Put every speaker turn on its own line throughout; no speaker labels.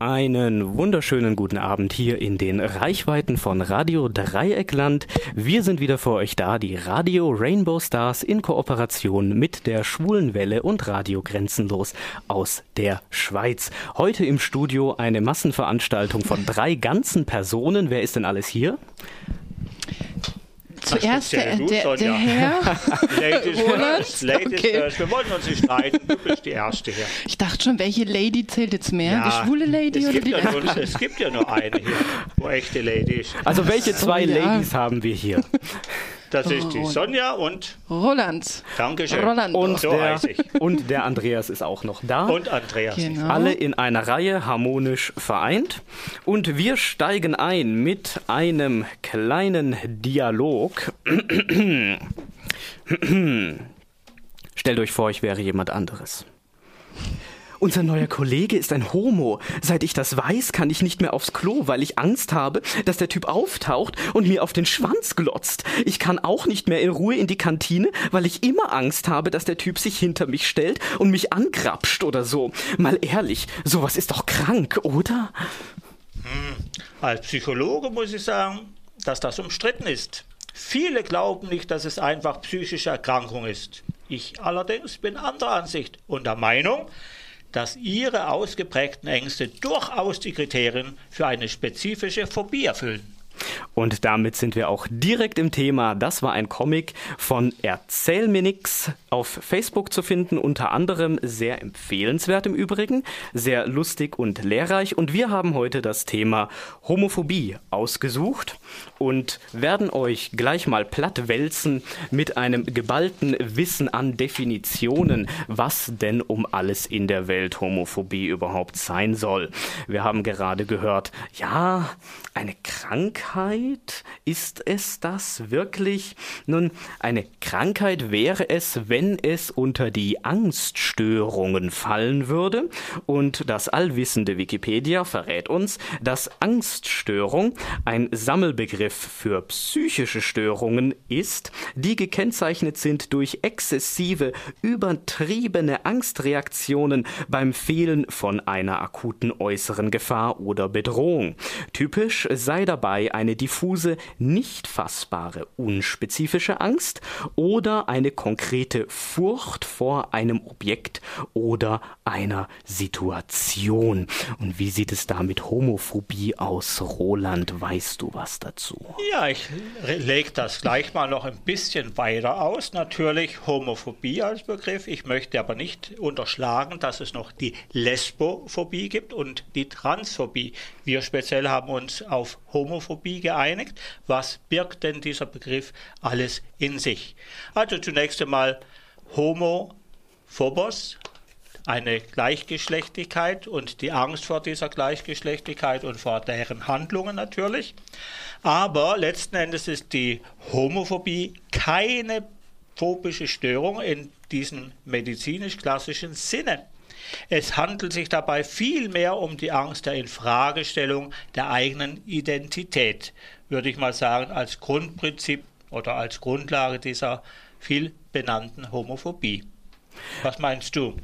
Einen wunderschönen guten Abend hier in den Reichweiten von Radio Dreieckland. Wir sind wieder für euch da, die Radio Rainbow Stars in Kooperation mit der Schwulenwelle und Radio Grenzenlos aus der Schweiz. Heute im Studio eine Massenveranstaltung von drei ganzen Personen. Wer ist denn alles hier?
Zuerst der, der, der, Herr.
Ladies first, Ladies okay. first. Wir wollen uns nicht streiten. Du bist die Erste hier.
Ich dachte schon, welche Lady zählt jetzt mehr? Ja, die schwule Lady oder die
ja nur, Es gibt ja nur eine hier, wo echte Lady ist.
Also welche zwei oh, ja. Ladies haben wir hier?
Das ist die Sonja und
Roland.
Dankeschön.
Roland. Und, so der, und der Andreas ist auch noch da.
Und Andreas. Genau.
Alle in einer Reihe harmonisch vereint. Und wir steigen ein mit einem kleinen Dialog. Stellt euch vor, ich wäre jemand anderes. Unser neuer Kollege ist ein Homo. Seit ich das weiß, kann ich nicht mehr aufs Klo, weil ich Angst habe, dass der Typ auftaucht und mir auf den Schwanz glotzt. Ich kann auch nicht mehr in Ruhe in die Kantine, weil ich immer Angst habe, dass der Typ sich hinter mich stellt und mich angrapscht oder so. Mal ehrlich, sowas ist doch krank, oder?
Hm. Als Psychologe muss ich sagen, dass das umstritten ist. Viele glauben nicht, dass es einfach psychische Erkrankung ist. Ich allerdings bin anderer Ansicht und der Meinung, dass ihre ausgeprägten Ängste durchaus die Kriterien für eine spezifische Phobie erfüllen.
Und damit sind wir auch direkt im Thema. Das war ein Comic von Erzähl mir nix auf Facebook zu finden, unter anderem sehr empfehlenswert im Übrigen, sehr lustig und lehrreich. Und wir haben heute das Thema Homophobie ausgesucht und werden euch gleich mal platt wälzen mit einem geballten Wissen an Definitionen, was denn um alles in der Welt Homophobie überhaupt sein soll. Wir haben gerade gehört, ja, eine Krankheit? Ist es das wirklich? Nun, eine Krankheit wäre es, wenn es unter die Angststörungen fallen würde. Und das allwissende Wikipedia verrät uns, dass Angststörung ein Sammelbegriff für psychische Störungen ist, die gekennzeichnet sind durch exzessive, übertriebene Angstreaktionen beim Fehlen von einer akuten äußeren Gefahr oder Bedrohung. Typisch sei dabei eine diffuse, nicht fassbare, unspezifische Angst oder eine konkrete Furcht vor einem Objekt oder einer Situation. Und wie sieht es da mit Homophobie aus? Roland, weißt du was dazu?
Ja, ich lege das gleich mal noch ein bisschen weiter aus. Natürlich Homophobie als Begriff. Ich möchte aber nicht unterschlagen, dass es noch die Lesbophobie gibt und die Transphobie. Wir speziell haben uns auf Homophobie geeinigt. Was birgt denn dieser Begriff alles in sich? Also zunächst einmal Homophobos, eine Gleichgeschlechtlichkeit und die Angst vor dieser Gleichgeschlechtlichkeit und vor deren Handlungen natürlich. Aber letzten Endes ist die Homophobie keine phobische Störung in diesem medizinisch klassischen Sinne. Es handelt sich dabei vielmehr um die Angst der Infragestellung der eigenen Identität, würde ich mal sagen, als Grundprinzip oder als Grundlage dieser viel benannten Homophobie. Was meinst du?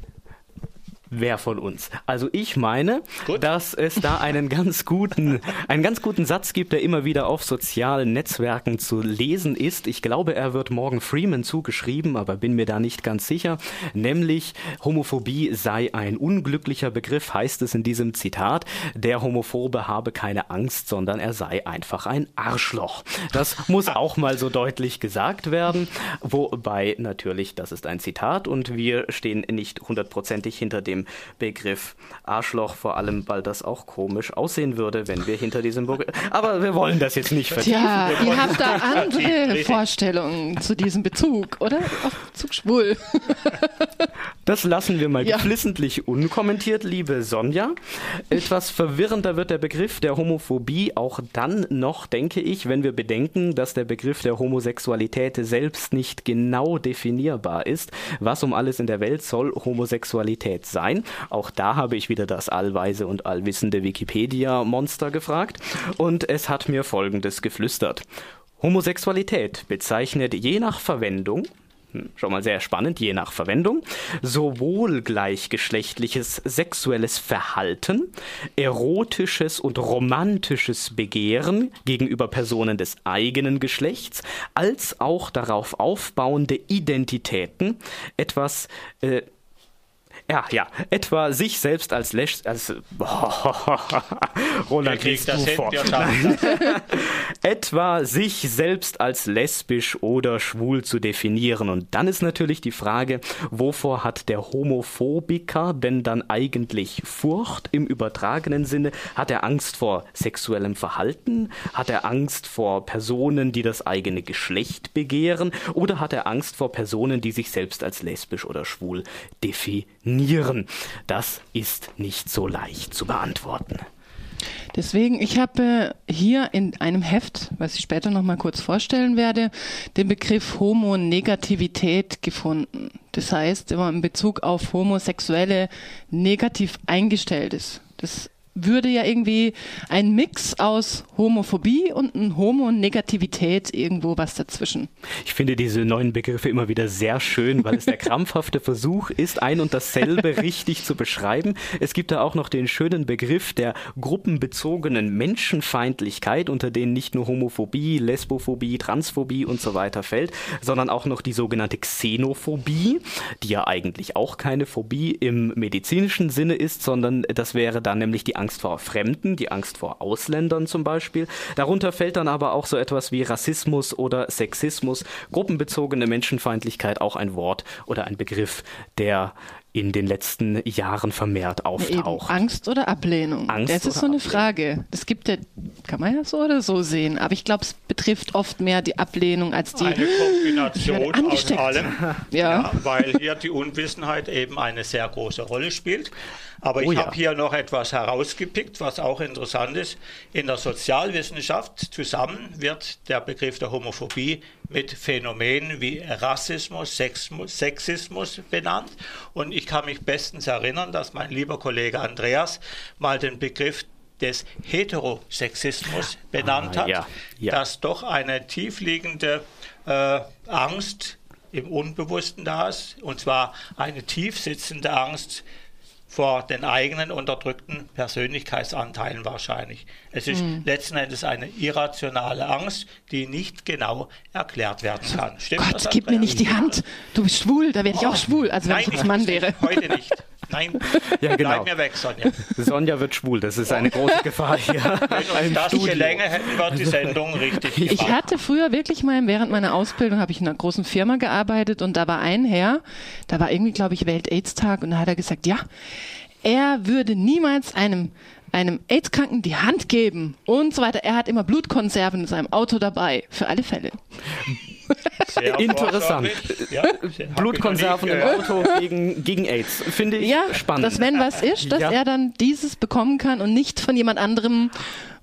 Wer von uns. Also ich meine, Gut. dass es da einen ganz guten, einen ganz guten Satz gibt, der immer wieder auf sozialen Netzwerken zu lesen ist. Ich glaube, er wird Morgan Freeman zugeschrieben, aber bin mir da nicht ganz sicher. Nämlich Homophobie sei ein unglücklicher Begriff, heißt es in diesem Zitat. Der Homophobe habe keine Angst, sondern er sei einfach ein Arschloch. Das muss auch mal so deutlich gesagt werden. Wobei natürlich, das ist ein Zitat und wir stehen nicht hundertprozentig hinter dem Begriff Arschloch, vor allem, weil das auch komisch aussehen würde, wenn wir hinter diesem Begriff. Aber wir wollen das jetzt nicht vertiefen.
Ja, ihr habt da andere Vorstellungen zu diesem Bezug, oder? Auf Bezug schwul.
Das lassen wir mal ja. geflissentlich unkommentiert, liebe Sonja. Etwas verwirrender wird der Begriff der Homophobie auch dann noch, denke ich, wenn wir bedenken, dass der Begriff der Homosexualität selbst nicht genau definierbar ist. Was um alles in der Welt soll Homosexualität sein? Auch da habe ich wieder das allweise und allwissende Wikipedia-Monster gefragt und es hat mir Folgendes geflüstert. Homosexualität bezeichnet je nach Verwendung schon mal sehr spannend, je nach Verwendung, sowohl gleichgeschlechtliches sexuelles Verhalten, erotisches und romantisches Begehren gegenüber Personen des eigenen Geschlechts, als auch darauf aufbauende Identitäten, etwas äh, ja, ja, etwa sich selbst als Lesch, als, Roland, liest du vor. etwa sich selbst als lesbisch oder schwul zu definieren. Und dann ist natürlich die Frage, wovor hat der Homophobiker denn dann eigentlich Furcht im übertragenen Sinne? Hat er Angst vor sexuellem Verhalten? Hat er Angst vor Personen, die das eigene Geschlecht begehren? Oder hat er Angst vor Personen, die sich selbst als lesbisch oder schwul definieren? Definieren? Das ist nicht so leicht zu beantworten.
Deswegen, ich habe hier in einem Heft, was ich später noch mal kurz vorstellen werde, den Begriff Homonegativität gefunden. Das heißt, wenn man in Bezug auf Homosexuelle negativ eingestellt ist. Das würde ja irgendwie ein Mix aus Homophobie und ein Homonegativität irgendwo was dazwischen.
Ich finde diese neuen Begriffe immer wieder sehr schön, weil es der krampfhafte Versuch ist, ein und dasselbe richtig zu beschreiben. Es gibt da auch noch den schönen Begriff der gruppenbezogenen Menschenfeindlichkeit, unter denen nicht nur Homophobie, Lesbophobie, Transphobie und so weiter fällt, sondern auch noch die sogenannte Xenophobie, die ja eigentlich auch keine Phobie im medizinischen Sinne ist, sondern das wäre dann nämlich die Angst vor Fremden, die Angst vor Ausländern zum Beispiel. Darunter fällt dann aber auch so etwas wie Rassismus oder Sexismus, gruppenbezogene Menschenfeindlichkeit, auch ein Wort oder ein Begriff, der in den letzten Jahren vermehrt auftaucht.
Eben Angst oder Ablehnung? Angst das ist so eine Ablehnung. Frage. Das gibt ja, kann man ja so oder so sehen, aber ich glaube, es betrifft oft mehr die Ablehnung als die.
Eine Kombination aus allem, ja. ja. weil hier die Unwissenheit eben eine sehr große Rolle spielt. Aber oh, ich ja. habe hier noch etwas herausgepickt, was auch interessant ist. In der Sozialwissenschaft zusammen wird der Begriff der Homophobie mit Phänomenen wie Rassismus, Sexismus benannt. Und ich kann mich bestens erinnern, dass mein lieber Kollege Andreas mal den Begriff des Heterosexismus benannt ah, hat, ja, ja. dass doch eine tiefliegende äh, Angst im Unbewussten da ist, und zwar eine tief sitzende Angst vor den eigenen unterdrückten Persönlichkeitsanteilen wahrscheinlich. Es ist mhm. letzten Endes eine irrationale Angst, die nicht genau erklärt werden kann.
Stimmt Gott, gib mir nicht die Hand. Du bist schwul, da werde ich oh. auch schwul, also wenn Nein, ich jetzt Mann wäre.
Heute nicht. Nein,
ja, genau. bleib mir weg, Sonja. Sonja wird schwul, das ist eine große Gefahr hier.
Wenn uns das gelänge, hätten wir die Sendung richtig
gemacht. Ich hatte früher wirklich mal, während meiner Ausbildung habe ich in einer großen Firma gearbeitet und da war ein Herr, da war irgendwie, glaube ich, Welt-Aids-Tag und da hat er gesagt, ja, er würde niemals einem einem AIDS-Kranken die Hand geben und so weiter. Er hat immer Blutkonserven in seinem Auto dabei, für alle Fälle.
Sehr Interessant. Ja, Blutkonserven im Auto gegen, gegen AIDS. Finde ich ja, spannend.
Dass wenn was ist, dass ja. er dann dieses bekommen kann und nicht von jemand anderem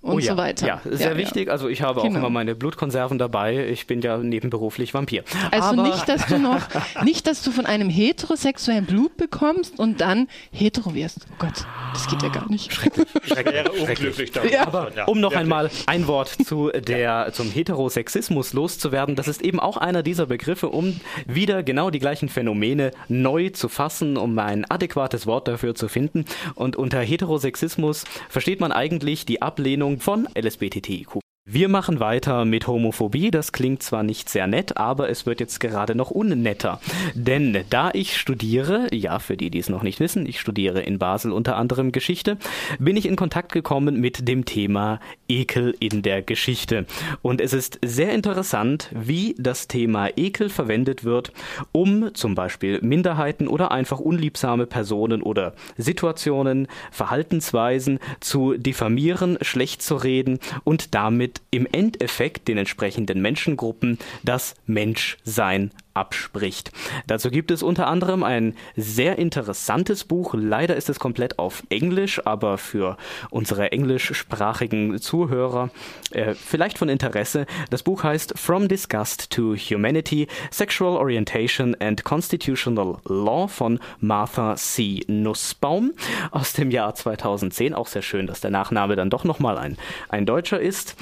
und
oh ja,
so weiter.
Ja, sehr ja, wichtig. Ja. Also ich habe genau. auch immer meine Blutkonserven dabei. Ich bin ja nebenberuflich Vampir.
Also Aber nicht, dass du noch, nicht, dass du von einem heterosexuellen Blut bekommst und dann hetero wirst. Oh Gott, das geht ja gar nicht.
Schrecklich. Schrecklich. wäre unglücklich ja. Aber um noch einmal ein Wort zu der, zum Heterosexismus loszuwerden, das ist eben auch einer dieser Begriffe, um wieder genau die gleichen Phänomene neu zu fassen, um ein adäquates Wort dafür zu finden. Und unter Heterosexismus versteht man eigentlich die Ablehnung Bekämpfung von LSBTTIQ. Wir machen weiter mit Homophobie. Das klingt zwar nicht sehr nett, aber es wird jetzt gerade noch unnetter. Denn da ich studiere, ja, für die, die es noch nicht wissen, ich studiere in Basel unter anderem Geschichte, bin ich in Kontakt gekommen mit dem Thema Ekel in der Geschichte. Und es ist sehr interessant, wie das Thema Ekel verwendet wird, um zum Beispiel Minderheiten oder einfach unliebsame Personen oder Situationen, Verhaltensweisen zu diffamieren, schlecht zu reden und damit im Endeffekt den entsprechenden Menschengruppen das Menschsein abspricht. Dazu gibt es unter anderem ein sehr interessantes Buch. Leider ist es komplett auf Englisch, aber für unsere englischsprachigen Zuhörer äh, vielleicht von Interesse. Das Buch heißt From Disgust to Humanity, Sexual Orientation and Constitutional Law von Martha C. Nussbaum aus dem Jahr 2010. Auch sehr schön, dass der Nachname dann doch nochmal ein, ein Deutscher ist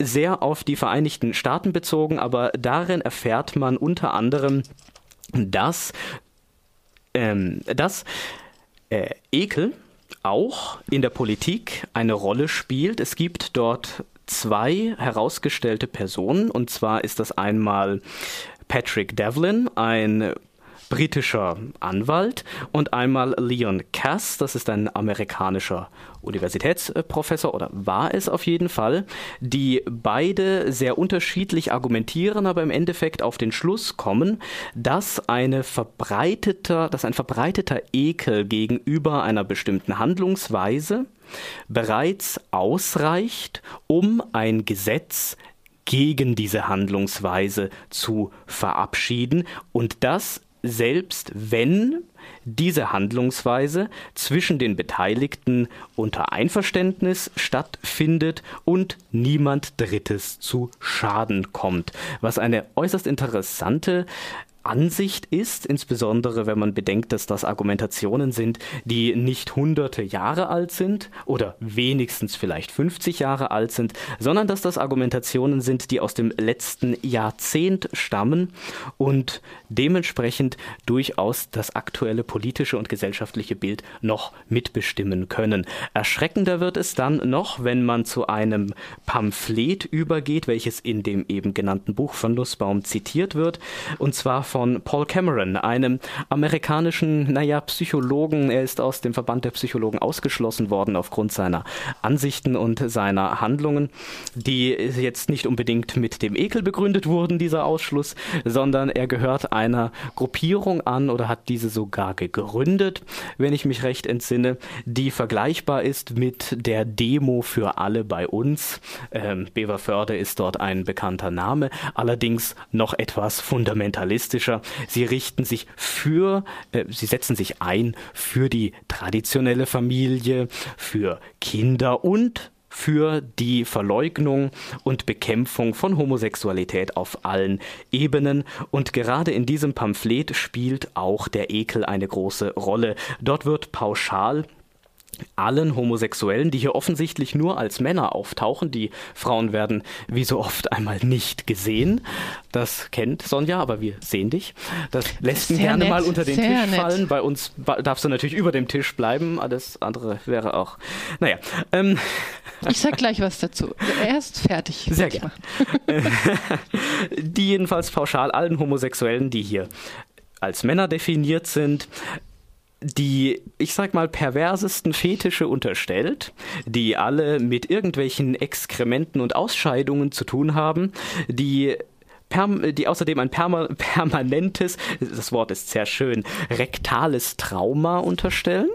sehr auf die Vereinigten Staaten bezogen, aber darin erfährt man unter anderem, dass, ähm, dass äh, Ekel auch in der Politik eine Rolle spielt. Es gibt dort zwei herausgestellte Personen, und zwar ist das einmal Patrick Devlin, ein britischer Anwalt und einmal Leon Cass, das ist ein amerikanischer Universitätsprofessor oder war es auf jeden Fall, die beide sehr unterschiedlich argumentieren, aber im Endeffekt auf den Schluss kommen, dass eine verbreiteter, dass ein verbreiteter Ekel gegenüber einer bestimmten Handlungsweise bereits ausreicht, um ein Gesetz gegen diese Handlungsweise zu verabschieden. Und das selbst wenn diese Handlungsweise zwischen den Beteiligten unter Einverständnis stattfindet und niemand Drittes zu Schaden kommt. Was eine äußerst interessante Ansicht ist, insbesondere wenn man bedenkt, dass das Argumentationen sind, die nicht hunderte Jahre alt sind oder wenigstens vielleicht 50 Jahre alt sind, sondern dass das Argumentationen sind, die aus dem letzten Jahrzehnt stammen und dementsprechend durchaus das aktuelle politische und gesellschaftliche Bild noch mitbestimmen können. Erschreckender wird es dann noch, wenn man zu einem Pamphlet übergeht, welches in dem eben genannten Buch von Nussbaum zitiert wird, und zwar von Paul Cameron, einem amerikanischen, naja, Psychologen. Er ist aus dem Verband der Psychologen ausgeschlossen worden aufgrund seiner Ansichten und seiner Handlungen, die jetzt nicht unbedingt mit dem Ekel begründet wurden, dieser Ausschluss, sondern er gehört einer Gruppierung an oder hat diese sogar gegründet, wenn ich mich recht entsinne, die vergleichbar ist mit der Demo für alle bei uns. Ähm, Beverförde ist dort ein bekannter Name, allerdings noch etwas fundamentalistisch politischer. Sie richten sich für, äh, sie setzen sich ein für die traditionelle Familie, für Kinder und für die Verleugnung und Bekämpfung von Homosexualität auf allen Ebenen. Und gerade in diesem Pamphlet spielt auch der Ekel eine große Rolle. Dort wird pauschal allen Homosexuellen, die hier offensichtlich nur als Männer auftauchen. Die Frauen werden wie so oft einmal nicht gesehen. Das kennt Sonja, aber wir sehen dich. Das lässt ihn gerne nett, mal unter den Tisch nett. fallen. Bei uns darfst du natürlich über dem Tisch bleiben. Alles andere wäre auch. Naja. Ähm.
Ich sag gleich was dazu. Er ist fertig.
Sehr gerne. die jedenfalls pauschal allen Homosexuellen, die hier als Männer definiert sind, die, ich sag mal, perversesten Fetische unterstellt, die alle mit irgendwelchen Exkrementen und Ausscheidungen zu tun haben, die die außerdem ein permanentes, das Wort ist sehr schön, rektales Trauma unterstellen.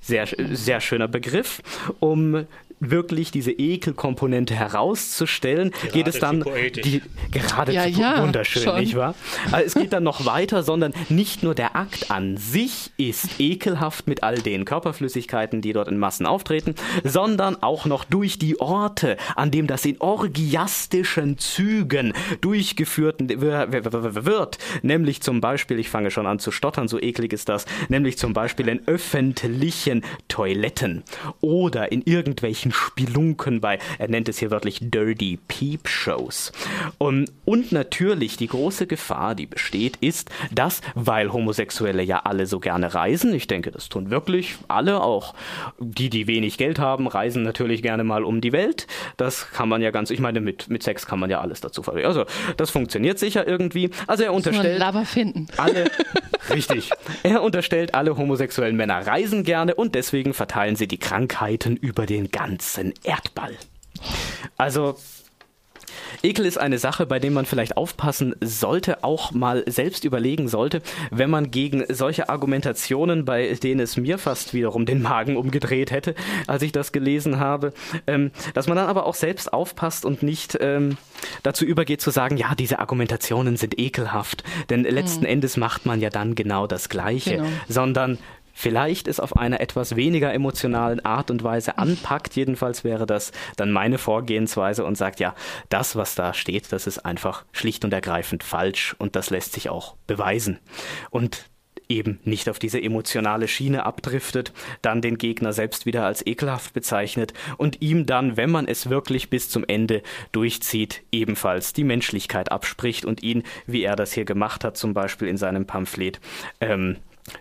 Sehr, sehr schöner Begriff, um wirklich diese Ekelkomponente herauszustellen, gerade geht es dann die, gerade ja, ja, wunderschön, schon. nicht wahr? Also es geht dann noch weiter, sondern nicht nur der Akt an sich ist ekelhaft mit all den Körperflüssigkeiten, die dort in Massen auftreten, sondern auch noch durch die Orte, an dem das in orgiastischen Zügen durchgeführt wird, nämlich zum Beispiel, ich fange schon an zu stottern, so eklig ist das, nämlich zum Beispiel in öffentlichen Toiletten oder in irgendwelchen irgendwelchen Spelunken bei, er nennt es hier wörtlich Dirty Peep Shows. Und, und natürlich die große Gefahr, die besteht, ist, dass, weil Homosexuelle ja alle so gerne reisen, ich denke, das tun wirklich alle, auch die, die wenig Geld haben, reisen natürlich gerne mal um die Welt. Das kann man ja ganz, ich meine, mit, mit Sex kann man ja alles dazu verwenden. Also, das funktioniert sicher irgendwie. Also, er unterstellt.
finden.
Alle, richtig. Er unterstellt, alle homosexuellen Männer reisen gerne und deswegen verteilen sie die Krankheiten über den ganzen ganzen Erdball. Also Ekel ist eine Sache, bei der man vielleicht aufpassen sollte, auch mal selbst überlegen sollte, wenn man gegen solche Argumentationen, bei denen es mir fast wiederum den Magen umgedreht hätte, als ich das gelesen habe, ähm, dass man dann aber auch selbst aufpasst und nicht ähm, dazu übergeht zu sagen, ja, diese Argumentationen sind ekelhaft, denn letzten mhm. Endes macht man ja dann genau das Gleiche, genau. sondern vielleicht es auf einer etwas weniger emotionalen Art und Weise anpackt. Jedenfalls wäre das dann meine Vorgehensweise und sagt, ja, das, was da steht, das ist einfach schlicht und ergreifend falsch und das lässt sich auch beweisen. Und eben nicht auf diese emotionale Schiene abdriftet, dann den Gegner selbst wieder als ekelhaft bezeichnet und ihm dann, wenn man es wirklich bis zum Ende durchzieht, ebenfalls die Menschlichkeit abspricht und ihn, wie er das hier gemacht hat, zum Beispiel in seinem Pamphlet, ähm,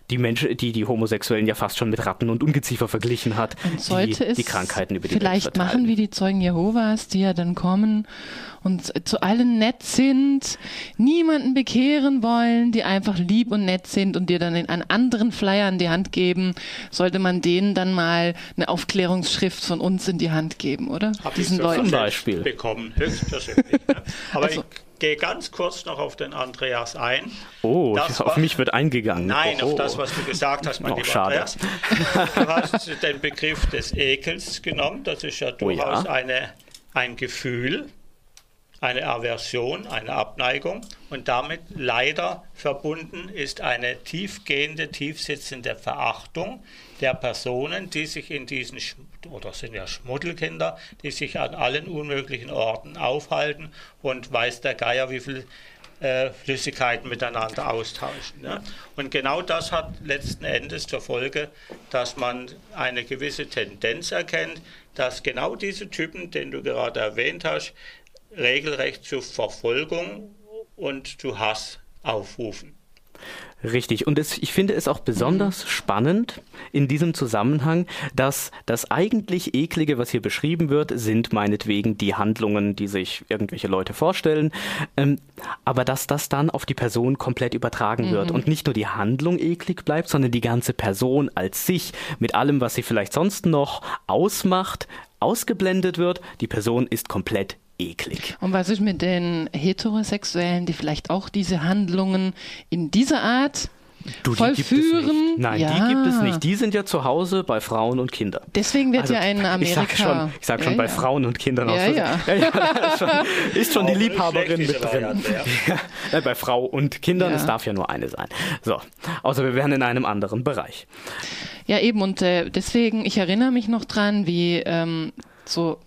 die Menschen, die die Homosexuellen ja fast schon mit Ratten und Ungeziefer verglichen hat,
und sollte
die, die Krankheiten über die
vielleicht machen wie die Zeugen Jehovas, die ja dann kommen und zu allen nett sind, niemanden bekehren wollen, die einfach lieb und nett sind und dir dann in einen anderen Flyer in die Hand geben, sollte man denen dann mal eine Aufklärungsschrift von uns in die Hand geben, oder?
Hab
Diesen
ich
Leuten.
Zum Beispiel.
bekommen, höchstpersönlich. ne? Aber
Also-
ich gehe ganz kurz noch auf den Andreas ein.
Oh,
Das
auf
war-
mich wird eingegangen.
Nein,
oh,
auf das, was du gesagt hast, mein
Oh,
lieber
schade.
Andreas. Du hast den Begriff des Ekels genommen. Das ist ja
Oh ja.
durchaus eine, ein Gefühl, eine Aversion, eine Abneigung. Und damit leider verbunden ist eine tiefgehende, tiefsitzende Verachtung der Personen, die sich in diesen, oder sind ja Schmuddelkinder, die sich an allen unmöglichen Orten aufhalten und weiß der Geier, wie viel äh, Flüssigkeiten miteinander austauschen. Ne? Und genau das hat letzten Endes zur Folge, dass man eine gewisse Tendenz erkennt, dass genau diese Typen, den du gerade erwähnt hast, regelrecht zu Verfolgung und zu Hass aufrufen.
Richtig. Und es, ich finde es auch besonders
Mhm.
spannend in diesem Zusammenhang, dass das eigentlich Eklige, was hier beschrieben wird, sind meinetwegen die Handlungen, die sich irgendwelche Leute vorstellen, ähm, aber dass das dann auf die Person komplett übertragen
Mhm.
wird und nicht nur die Handlung eklig bleibt, sondern die ganze Person als sich mit allem, was sie vielleicht sonst noch ausmacht, ausgeblendet wird. Die Person ist komplett eklig.
Und was ist mit den Heterosexuellen, die vielleicht auch diese Handlungen in dieser Art
Du, die gibt es
vollführen?
nicht. Nein,
ja.
die gibt es nicht. Die sind ja zu Hause bei Frauen und Kindern.
Deswegen wird
Also,
ja in Amerika.
Ich sag schon, ich sag schon
ja,
bei
ja.
Frauen und Kindern
Ja,
aus.
ja.
ja, ja das ist schon, ist schon die Liebhaberin mit drin. Bei Frau und Kindern,
Ja.
es darf ja nur eine sein. So, außer wir wären in einem anderen Bereich.
Ja, eben. Und äh, deswegen, ich erinnere mich noch dran, wie ähm, so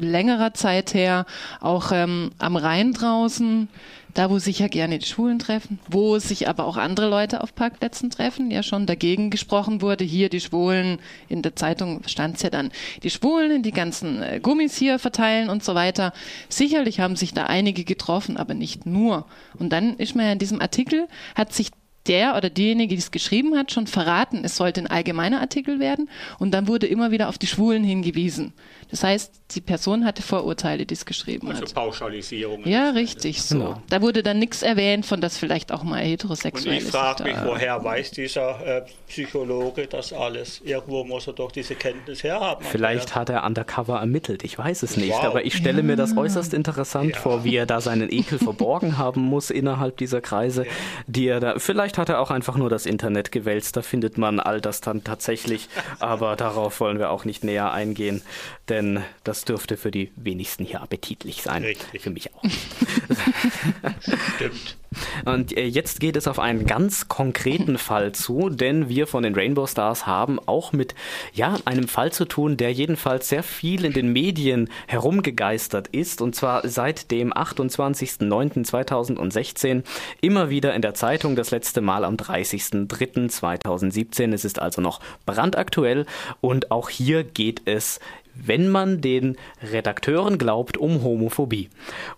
längerer Zeit her auch ähm, am Rhein draußen, da wo sich ja gerne die Schwulen treffen, wo sich aber auch andere Leute auf Parkplätzen treffen, ja schon dagegen gesprochen wurde, hier die Schwulen, in der Zeitung stand es ja dann, die Schwulen, die ganzen äh, Gummis hier verteilen und so weiter. Sicherlich haben sich da einige getroffen, aber nicht nur. Und dann ist man ja in diesem Artikel, hat sich der oder diejenige, die es geschrieben hat, schon verraten, es sollte ein allgemeiner Artikel werden und dann wurde immer wieder auf die Schwulen hingewiesen. Das heißt, die Person hatte Vorurteile, die es geschrieben
Also
hat.
Pauschalisierungen.
Ja, richtig so.
Genau.
Da wurde dann nichts erwähnt von, dass vielleicht auch mal
Und
heterosexuell
ich
ist.
frage mich, woher weiß dieser äh, Psychologe das alles? Irgendwo muss er doch diese Kenntnis herhaben.
Vielleicht hat er undercover ermittelt, ich weiß es nicht.
Wow.
Aber ich stelle mir das äußerst interessant
Ja.
vor, wie er da seinen Ekel verborgen haben muss innerhalb dieser Kreise, die er da. Vielleicht hat er auch einfach nur das Internet gewälzt, da findet man all das dann tatsächlich. Aber darauf wollen wir auch nicht näher eingehen, denn das dürfte für die wenigsten hier appetitlich sein.
Richtig.
Für mich auch.
Stimmt.
Und äh, jetzt geht es auf einen ganz konkreten Fall zu, denn wir von den Rainbow Stars haben auch mit ja, einem Fall zu tun, der jedenfalls sehr viel in den Medien herumgegeistert ist und zwar seit dem 28.09.2016 immer wieder in der Zeitung, das letzte Mal am 30.03.2017. Es ist also noch brandaktuell und auch hier geht es wenn man den Redakteuren glaubt, um Homophobie.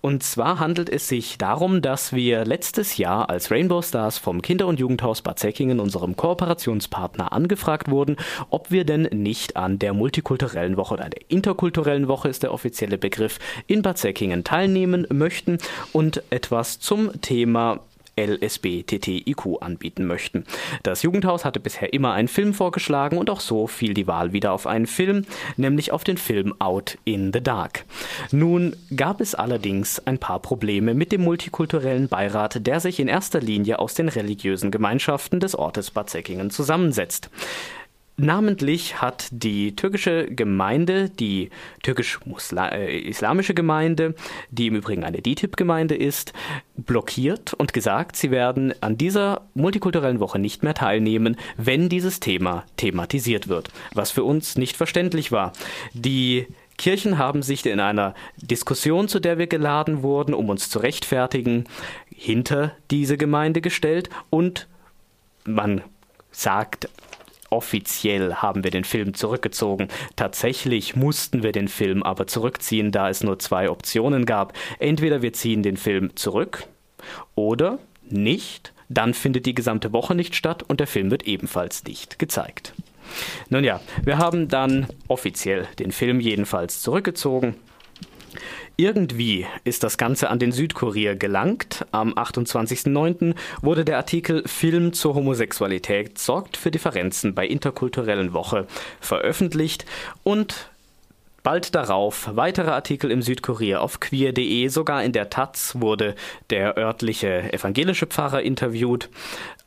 Und zwar handelt es sich darum, dass wir letztes Jahr als Rainbow Stars vom Kinder- und Jugendhaus Bad Säckingen, unserem Kooperationspartner, angefragt wurden, ob wir denn nicht an der multikulturellen Woche oder der interkulturellen Woche ist der offizielle Begriff in Bad Säckingen teilnehmen möchten und etwas zum Thema LSBTTIQ anbieten möchten. Das Jugendhaus hatte bisher immer einen Film vorgeschlagen und auch so fiel die Wahl wieder auf einen Film, nämlich auf den Film Out in the Dark. Nun gab es allerdings ein paar Probleme mit dem multikulturellen Beirat, der sich in erster Linie aus den religiösen Gemeinschaften des Ortes Bad Säckingen zusammensetzt. Namentlich hat die türkische Gemeinde, die türkisch-islamische Gemeinde, die im Übrigen eine DTIP-Gemeinde ist, blockiert und gesagt, sie werden an dieser multikulturellen Woche nicht mehr teilnehmen, wenn dieses Thema thematisiert wird. Was für uns nicht verständlich war. Die Kirchen haben sich in einer Diskussion, zu der wir geladen wurden, um uns zu rechtfertigen, hinter diese Gemeinde gestellt und man sagt, offiziell haben wir den Film zurückgezogen. Tatsächlich mussten wir den Film aber zurückziehen, da es nur zwei Optionen gab. Entweder wir ziehen den Film zurück oder nicht, dann findet die gesamte Woche nicht statt und der Film wird ebenfalls nicht gezeigt. Nun ja, wir haben dann offiziell den Film jedenfalls zurückgezogen. Irgendwie ist das Ganze an den Südkurier gelangt. Am 28.09. wurde der Artikel Film zur Homosexualität sorgt für Differenzen bei interkulturellen Woche veröffentlicht und Bald darauf weitere Artikel im Südkurier auf queer.de, sogar in der Taz wurde der örtliche evangelische Pfarrer interviewt.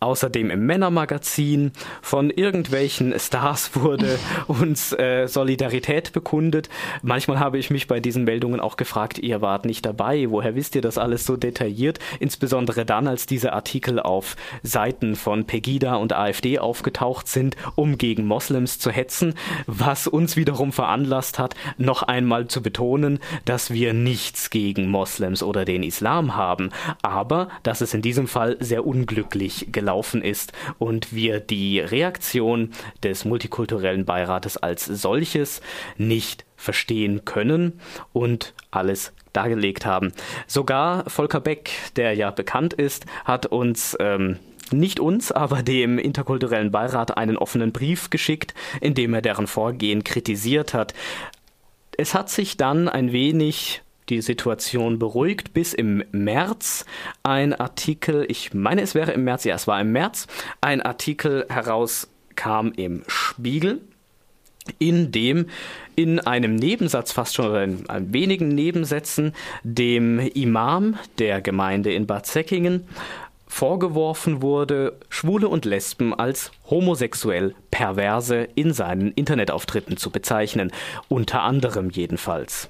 Außerdem im Männermagazin von irgendwelchen Stars wurde uns äh, Solidarität bekundet. Manchmal habe ich mich bei diesen Meldungen auch gefragt, ihr wart nicht dabei, woher wisst ihr das alles so detailliert? Insbesondere dann, als diese Artikel auf Seiten von Pegida und AfD aufgetaucht sind, um gegen Moslems zu hetzen, was uns wiederum veranlasst hat, noch einmal zu betonen, dass wir nichts gegen Moslems oder den Islam haben, aber dass es in diesem Fall sehr unglücklich gelaufen ist und wir die Reaktion des multikulturellen Beirates als solches nicht verstehen können und alles dargelegt haben. Sogar Volker Beck, der ja bekannt ist, hat uns ähm, nicht uns, aber dem interkulturellen Beirat einen offenen Brief geschickt, in dem er deren Vorgehen kritisiert hat es hat sich dann ein wenig die Situation beruhigt, bis im März ein Artikel, ich meine es wäre im März, ja es war im März, ein Artikel herauskam im Spiegel, in dem in einem Nebensatz fast schon oder in, in wenigen Nebensätzen dem Imam der Gemeinde in Bad Säckingen vorgeworfen wurde, Schwule und Lesben als homosexuell perverse in seinen Internetauftritten zu bezeichnen, unter anderem jedenfalls.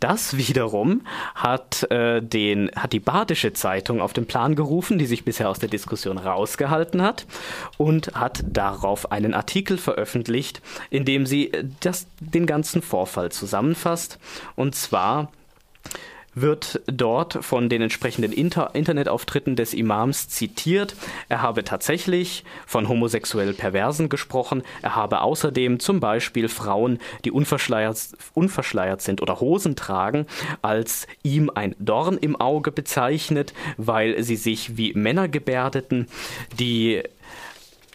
Das wiederum hat, äh, den, hat die Badische Zeitung auf den Plan gerufen, die sich bisher aus der Diskussion rausgehalten hat, und hat darauf einen Artikel veröffentlicht, in dem sie das, den ganzen Vorfall zusammenfasst. Und zwar wird dort von den entsprechenden Inter Internetauftritten des Imams zitiert. Er habe tatsächlich von homosexuell Perversen gesprochen. Er habe außerdem zum Beispiel Frauen, die unverschleiert, unverschleiert sind oder Hosen tragen, als ihm ein Dorn im Auge bezeichnet, weil sie sich wie Männer gebärdeten. Die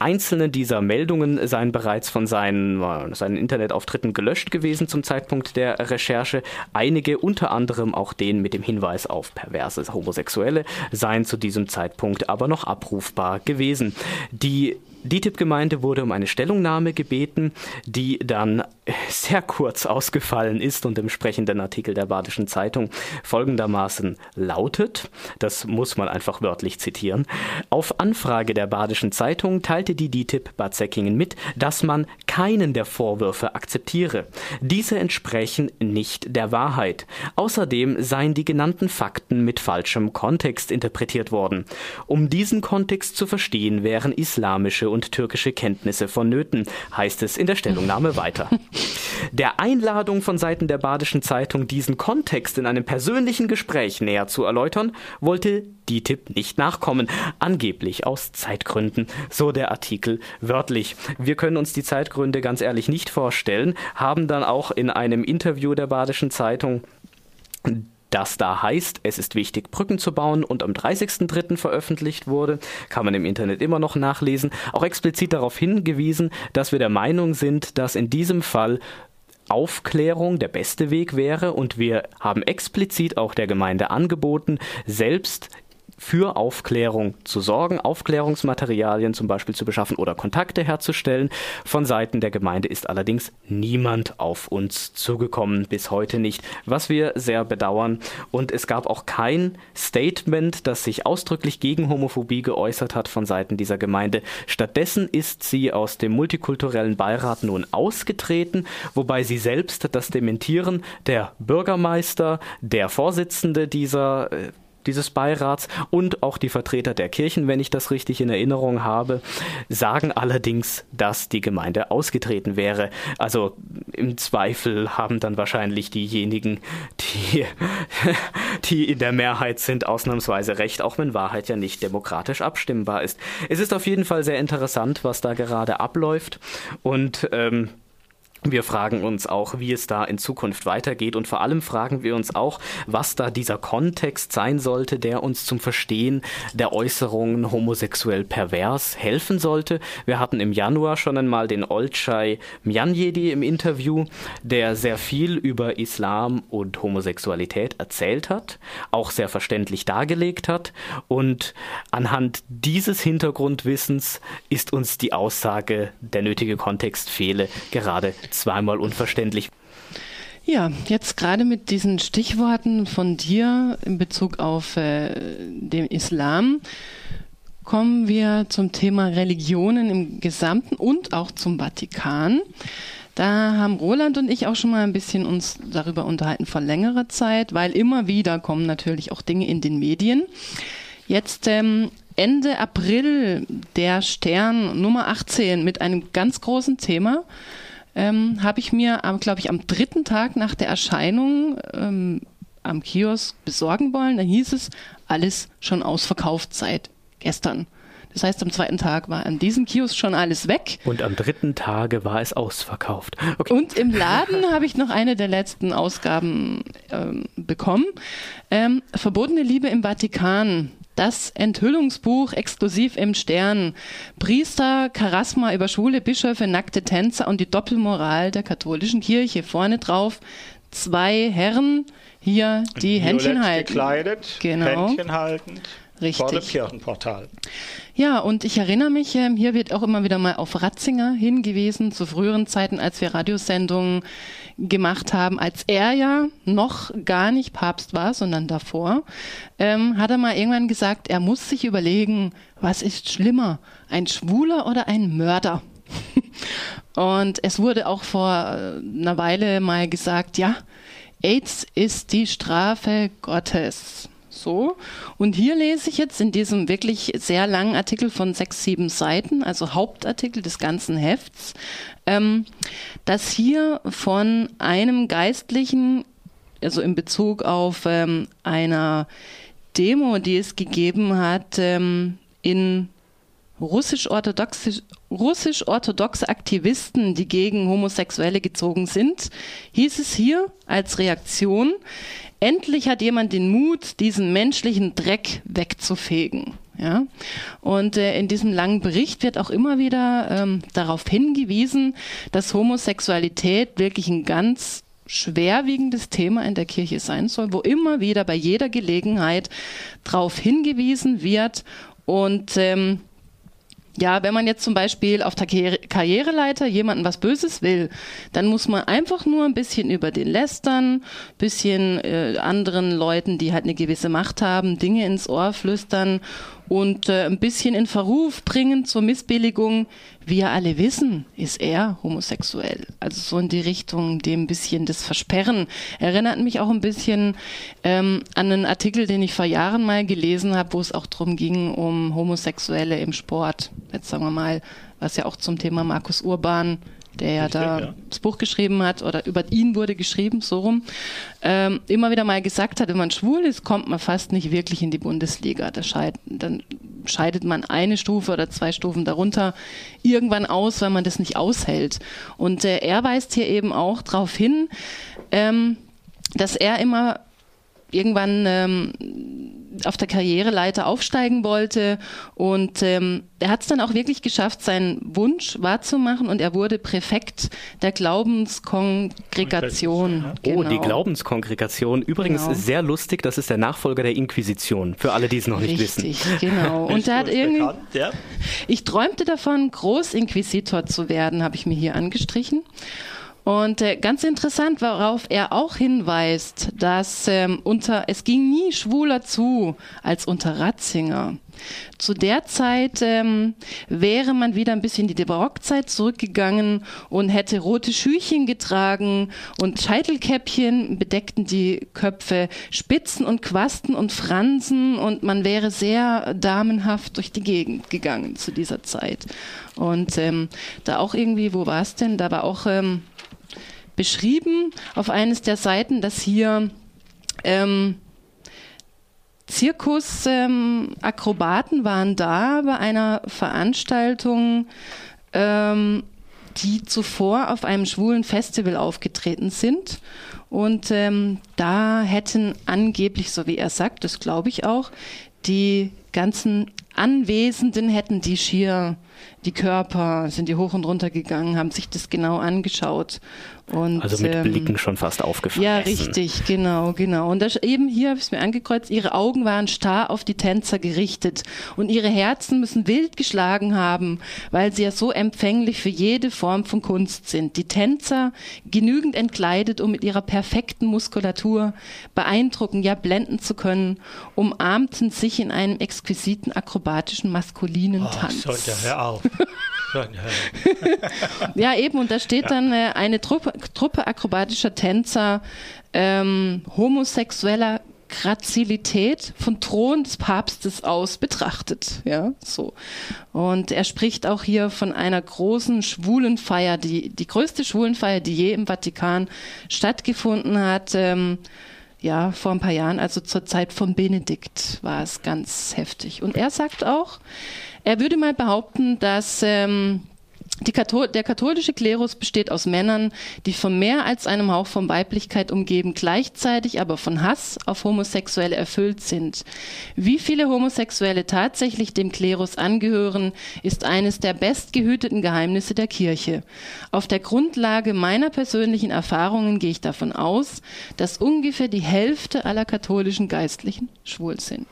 Einzelne dieser Meldungen seien bereits von seinen, äh, seinen Internetauftritten gelöscht gewesen zum Zeitpunkt der Recherche. Einige, unter anderem auch den mit dem Hinweis auf perverse Homosexuelle, seien zu diesem Zeitpunkt aber noch abrufbar gewesen. Die DITIB-Gemeinde wurde um eine Stellungnahme gebeten, die dann sehr kurz ausgefallen ist und im sprechenden Artikel der Badischen Zeitung folgendermaßen lautet, das muss man einfach wörtlich zitieren, auf Anfrage der Badischen Zeitung teilte die DITIB Bad Säckingen mit, dass man keinen der Vorwürfe akzeptiere. Diese entsprechen nicht der Wahrheit. Außerdem seien die genannten Fakten mit falschem Kontext interpretiert worden. Um diesen Kontext zu verstehen, wären islamische und türkische Kenntnisse vonnöten, heißt es in der Stellungnahme weiter. Der Einladung von Seiten der Badischen Zeitung, diesen Kontext in einem persönlichen Gespräch näher zu erläutern, wollte DITIB nicht nachkommen, angeblich aus Zeitgründen, so der Artikel wörtlich. Wir können uns die Zeitgründe ganz ehrlich nicht vorstellen, haben dann auch in einem Interview der Badischen Zeitung das da heißt, es ist wichtig, Brücken zu bauen und am 30.03. veröffentlicht wurde, kann man im Internet immer noch nachlesen, auch explizit darauf hingewiesen, dass wir der Meinung sind, dass in diesem Fall Aufklärung der beste Weg wäre und wir haben explizit auch der Gemeinde angeboten, selbst für Aufklärung zu sorgen, Aufklärungsmaterialien zum Beispiel zu beschaffen oder Kontakte herzustellen. Von Seiten der Gemeinde ist allerdings niemand auf uns zugekommen, bis heute nicht, was wir sehr bedauern. Und es gab auch kein Statement, das sich ausdrücklich gegen Homophobie geäußert hat von Seiten dieser Gemeinde. Stattdessen ist sie aus dem multikulturellen Beirat nun ausgetreten, wobei sie selbst das dementieren. Der Bürgermeister, der Vorsitzende dieser äh, dieses Beirats und auch die Vertreter der Kirchen, wenn ich das richtig in Erinnerung habe, sagen allerdings, dass die Gemeinde ausgetreten wäre. Also im Zweifel haben dann wahrscheinlich diejenigen, die, die in der Mehrheit sind, ausnahmsweise recht, auch wenn Wahrheit ja nicht demokratisch abstimmbar ist. Es ist auf jeden Fall sehr interessant, was da gerade abläuft und ähm, wir fragen uns auch, wie es da in Zukunft weitergeht und vor allem fragen wir uns auch, was da dieser Kontext sein sollte, der uns zum Verstehen der Äußerungen homosexuell pervers helfen sollte. Wir hatten im Januar schon einmal den Olcay Mjanjedi im Interview, der sehr viel über Islam und Homosexualität erzählt hat, auch sehr verständlich dargelegt hat und anhand dieses Hintergrundwissens ist uns die Aussage, der nötige Kontext fehle, gerade zweimal unverständlich.
Ja, jetzt gerade mit diesen Stichworten von dir in Bezug auf äh, den Islam kommen wir zum Thema Religionen im Gesamten und auch zum Vatikan. Da haben Roland und ich auch schon mal ein bisschen uns darüber unterhalten vor längerer Zeit, weil immer wieder kommen natürlich auch Dinge in den Medien. Jetzt ähm, Ende April der Stern Nummer 18 mit einem ganz großen Thema ähm, habe ich mir, glaube ich, am dritten Tag nach der Erscheinung ähm, am Kiosk besorgen wollen. Da hieß es, alles schon ausverkauft seit gestern. Das heißt, am zweiten Tag war an diesem Kiosk schon alles weg.
Und am dritten Tage war es ausverkauft.
Okay. Und im Laden habe ich noch eine der letzten Ausgaben ähm, bekommen. Ähm, Verbotene Liebe im Vatikan das Enthüllungsbuch exklusiv im Stern. Priester, Charisma über schwule Bischöfe, nackte Tänzer und die Doppelmoral der katholischen Kirche. Vorne drauf zwei Herren, hier die Violett Händchen halten.
gekleidet, genau. Händchen haltend.
Richtig. Vor dem
Kirchenportal.
Ja, und ich erinnere mich, ähm, hier wird auch immer wieder mal auf Ratzinger hingewiesen, zu früheren Zeiten, als wir Radiosendungen gemacht haben, als er ja noch gar nicht Papst war, sondern davor, ähm, hat er mal irgendwann gesagt, er muss sich überlegen, was ist schlimmer, ein Schwuler oder ein Mörder? und es wurde auch vor äh, einer Weile mal gesagt, ja, AIDS ist die Strafe Gottes so. Und hier lese ich jetzt in diesem wirklich sehr langen Artikel von sechs, sieben Seiten, also Hauptartikel des ganzen Hefts, ähm, dass hier von einem Geistlichen, also in Bezug auf ähm, einer Demo, die es gegeben hat ähm, in russisch-orthodoxe russisch Aktivisten, die gegen Homosexuelle gezogen sind, hieß es hier als Reaktion, endlich hat jemand den Mut, diesen menschlichen Dreck wegzufegen. Ja? Und äh, in diesem langen Bericht wird auch immer wieder ähm, darauf hingewiesen, dass Homosexualität wirklich ein ganz schwerwiegendes Thema in der Kirche sein soll, wo immer wieder bei jeder Gelegenheit darauf hingewiesen wird und ähm, ja, wenn man jetzt zum Beispiel auf der Karriereleiter jemanden was Böses will, dann muss man einfach nur ein bisschen über den lästern, bisschen äh, anderen Leuten, die halt eine gewisse Macht haben, Dinge ins Ohr flüstern und äh, ein bisschen in Verruf bringen zur Missbilligung. Wir alle wissen, ist er homosexuell. Also so in die Richtung, dem bisschen das Versperren. Erinnert mich auch ein bisschen ähm, an einen Artikel, den ich vor Jahren mal gelesen habe, wo es auch darum ging, um Homosexuelle im Sport. Jetzt sagen wir mal, was ja auch zum Thema Markus Urban der ja da ja. das Buch geschrieben hat oder über ihn wurde geschrieben, so rum, ähm, immer wieder mal gesagt hat, wenn man schwul ist, kommt man fast nicht wirklich in die Bundesliga. Da scheid, dann scheidet man eine Stufe oder zwei Stufen darunter irgendwann aus, weil man das nicht aushält. Und äh, er weist hier eben auch darauf hin, ähm, dass er immer irgendwann ähm, auf der Karriereleiter aufsteigen wollte. Und ähm, er hat es dann auch wirklich geschafft, seinen Wunsch wahrzumachen und er wurde Präfekt der Glaubenskongregation.
Genau. Oh, die Glaubenskongregation. Übrigens genau. sehr lustig, das ist der Nachfolger der Inquisition, für alle, die es noch nicht
Richtig,
wissen.
genau. Und er hat irgendwie. Bekannt, ja? Ich träumte davon, Großinquisitor zu werden, habe ich mir hier angestrichen. Und äh, ganz interessant, worauf er auch hinweist, dass ähm, unter es ging nie schwuler zu als unter Ratzinger. Zu der Zeit ähm, wäre man wieder ein bisschen in die Barockzeit zurückgegangen und hätte rote Schüchen getragen und Scheitelkäppchen bedeckten die Köpfe, Spitzen und Quasten und Fransen und man wäre sehr damenhaft durch die Gegend gegangen zu dieser Zeit. Und ähm, da auch irgendwie, wo war es denn? Da war auch ähm, beschrieben auf eines der Seiten, dass hier ähm, Zirkusakrobaten ähm, waren da bei einer Veranstaltung, ähm, die zuvor auf einem schwulen Festival aufgetreten sind. Und ähm, da hätten angeblich, so wie er sagt, das glaube ich auch, die ganzen Anwesenden hätten die schier die Körper, sind die hoch und runter gegangen, haben sich das genau angeschaut und,
also mit ähm, Blicken schon fast aufgefallen.
Ja, richtig, genau, genau. Und das, eben hier habe ich es mir angekreuzt, ihre Augen waren starr auf die Tänzer gerichtet und ihre Herzen müssen wild geschlagen haben, weil sie ja so empfänglich für jede Form von Kunst sind. Die Tänzer, genügend entkleidet, um mit ihrer perfekten Muskulatur beeindrucken, ja blenden zu können, umarmten sich in einem exquisiten akrobatischen maskulinen oh, Tanz.
Sonja, hör auf.
ja, eben, und da steht ja. dann äh, eine Truppe, Truppe akrobatischer Tänzer, ähm, homosexueller Grazilität von Thron des Papstes aus betrachtet, ja, so. Und er spricht auch hier von einer großen Schwulenfeier, die, die größte Schwulenfeier, die je im Vatikan stattgefunden hat, ähm, ja, vor ein paar Jahren, also zur Zeit von Benedikt war es ganz heftig. Und er sagt auch, er würde mal behaupten, dass ähm, Kathol der katholische Klerus besteht aus Männern, die von mehr als einem Hauch von Weiblichkeit umgeben, gleichzeitig aber von Hass auf Homosexuelle erfüllt sind. Wie viele Homosexuelle tatsächlich dem Klerus angehören, ist eines der bestgehüteten Geheimnisse der Kirche. Auf der Grundlage meiner persönlichen Erfahrungen gehe ich davon aus, dass ungefähr die Hälfte aller katholischen Geistlichen schwul sind.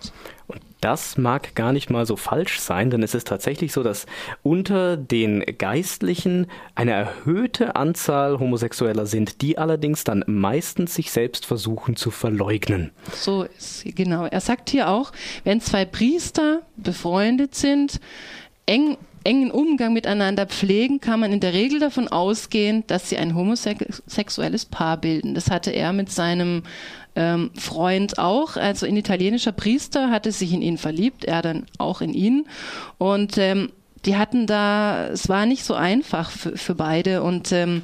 Und das mag gar nicht mal so falsch sein, denn es ist tatsächlich so, dass unter den Geistlichen eine erhöhte Anzahl Homosexueller sind, die allerdings dann meistens sich selbst versuchen zu verleugnen.
So ist genau. Er sagt hier auch, wenn zwei Priester befreundet sind, eng engen Umgang miteinander pflegen, kann man in der Regel davon ausgehen, dass sie ein homosexuelles Paar bilden. Das hatte er mit seinem ähm, Freund auch. Also ein italienischer Priester hatte sich in ihn verliebt, er dann auch in ihn. Und ähm, die hatten da, es war nicht so einfach für, für beide und ähm,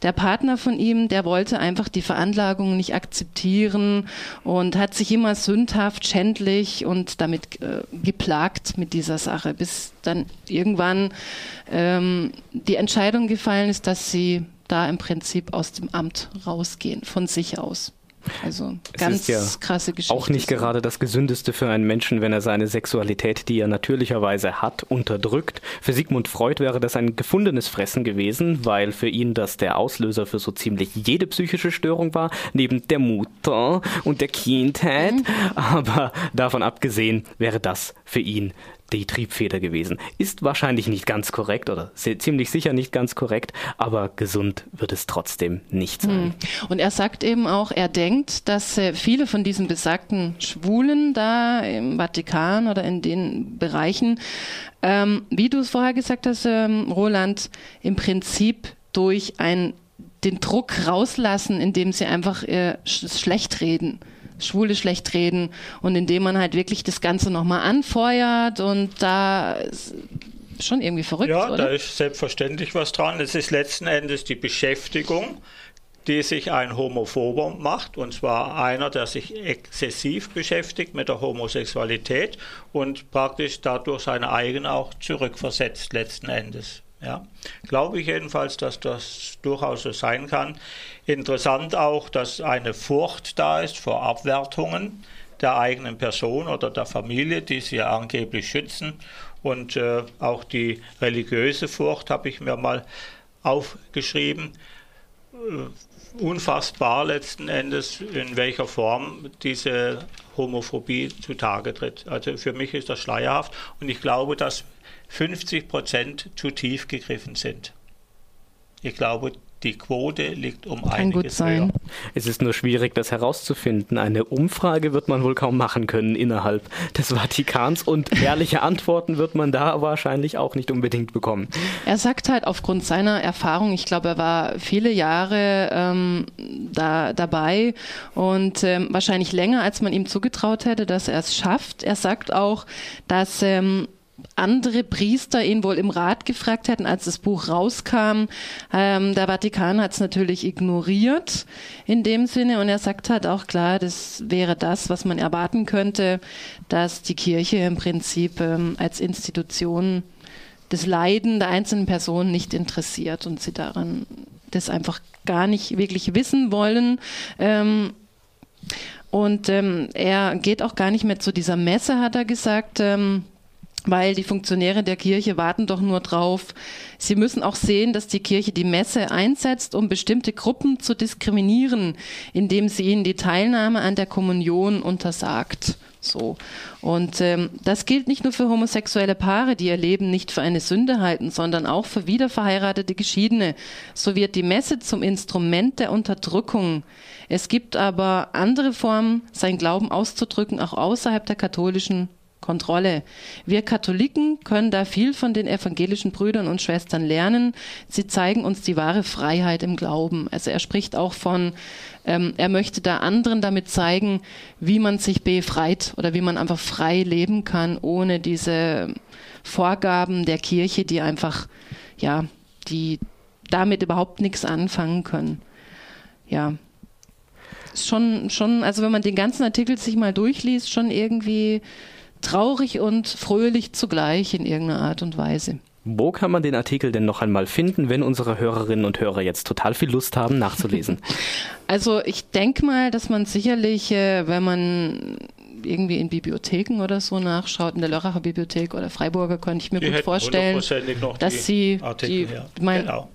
der Partner von ihm, der wollte einfach die Veranlagung nicht akzeptieren und hat sich immer sündhaft, schändlich und damit äh, geplagt mit dieser Sache, bis dann irgendwann ähm, die Entscheidung gefallen ist, dass sie da im Prinzip aus dem Amt rausgehen, von sich aus. Also ganz ja krasse Geschichte.
Auch nicht gerade das Gesündeste für einen Menschen, wenn er seine Sexualität, die er natürlicherweise hat, unterdrückt. Für Sigmund Freud wäre das ein gefundenes Fressen gewesen, weil für ihn das der Auslöser für so ziemlich jede psychische Störung war, neben der Mutter und der Kindheit. Mhm. Aber davon abgesehen wäre das für ihn die Triebfeder gewesen. Ist wahrscheinlich nicht ganz korrekt oder ziemlich sicher nicht ganz korrekt, aber gesund wird es trotzdem nicht sein. Hm.
Und er sagt eben auch, er denkt, dass äh, viele von diesen besagten Schwulen da im Vatikan oder in den Bereichen, ähm, wie du es vorher gesagt hast, ähm, Roland, im Prinzip durch ein den Druck rauslassen, indem sie einfach äh, schlecht reden. Schwule schlecht reden und indem man halt wirklich das Ganze nochmal anfeuert und da schon irgendwie verrückt.
Ja,
oder?
da ist selbstverständlich was dran. Es ist letzten Endes die Beschäftigung, die sich ein Homophober macht, und zwar einer, der sich exzessiv beschäftigt mit der Homosexualität und praktisch dadurch seine eigene auch zurückversetzt letzten Endes. Ja, glaube ich jedenfalls, dass das durchaus so sein kann. Interessant auch, dass eine Furcht da ist vor Abwertungen der eigenen Person oder der Familie, die sie ja angeblich schützen. Und äh, auch die religiöse Furcht habe ich mir mal aufgeschrieben. Äh, unfassbar letzten Endes, in welcher Form diese Homophobie zutage tritt. Also für mich ist das schleierhaft und ich glaube, dass 50 Prozent zu tief gegriffen sind. Ich glaube, die Quote liegt um Kann einiges gut sein. höher.
Es ist nur schwierig, das herauszufinden. Eine Umfrage wird man wohl kaum machen können innerhalb des Vatikans und ehrliche Antworten wird man da wahrscheinlich auch nicht unbedingt bekommen.
Er sagt halt aufgrund seiner Erfahrung, ich glaube, er war viele Jahre ähm, da dabei und ähm, wahrscheinlich länger, als man ihm zugetraut hätte, dass er es schafft. Er sagt auch, dass ähm, andere Priester ihn wohl im Rat gefragt hätten, als das Buch rauskam. Ähm, der Vatikan hat es natürlich ignoriert in dem Sinne und er sagt halt auch klar, das wäre das, was man erwarten könnte, dass die Kirche im Prinzip ähm, als Institution das Leiden der einzelnen Person nicht interessiert und sie daran das einfach gar nicht wirklich wissen wollen. Ähm, und ähm, er geht auch gar nicht mehr zu dieser Messe, hat er gesagt. Ähm, weil die Funktionäre der Kirche warten doch nur drauf. Sie müssen auch sehen, dass die Kirche die Messe einsetzt, um bestimmte Gruppen zu diskriminieren, indem sie ihnen die Teilnahme an der Kommunion untersagt. So. Und ähm, das gilt nicht nur für homosexuelle Paare, die ihr Leben nicht für eine Sünde halten, sondern auch für wiederverheiratete Geschiedene. So wird die Messe zum Instrument der Unterdrückung. Es gibt aber andere Formen, sein Glauben auszudrücken, auch außerhalb der katholischen Kontrolle. Wir Katholiken können da viel von den evangelischen Brüdern und Schwestern lernen. Sie zeigen uns die wahre Freiheit im Glauben. Also er spricht auch von, ähm, er möchte da anderen damit zeigen, wie man sich befreit oder wie man einfach frei leben kann, ohne diese Vorgaben der Kirche, die einfach, ja, die damit überhaupt nichts anfangen können. Ja. schon, schon, also wenn man den ganzen Artikel sich mal durchliest, schon irgendwie traurig und fröhlich zugleich in irgendeiner Art und Weise.
Wo kann man den Artikel denn noch einmal finden, wenn unsere Hörerinnen und Hörer jetzt total viel Lust haben, nachzulesen?
Also ich denke mal, dass man sicherlich, äh, wenn man irgendwie in Bibliotheken oder so nachschaut, in der Lörracher Bibliothek oder Freiburger, könnte ich mir die gut vorstellen, dass sie Artikel, die, ja. mein, genau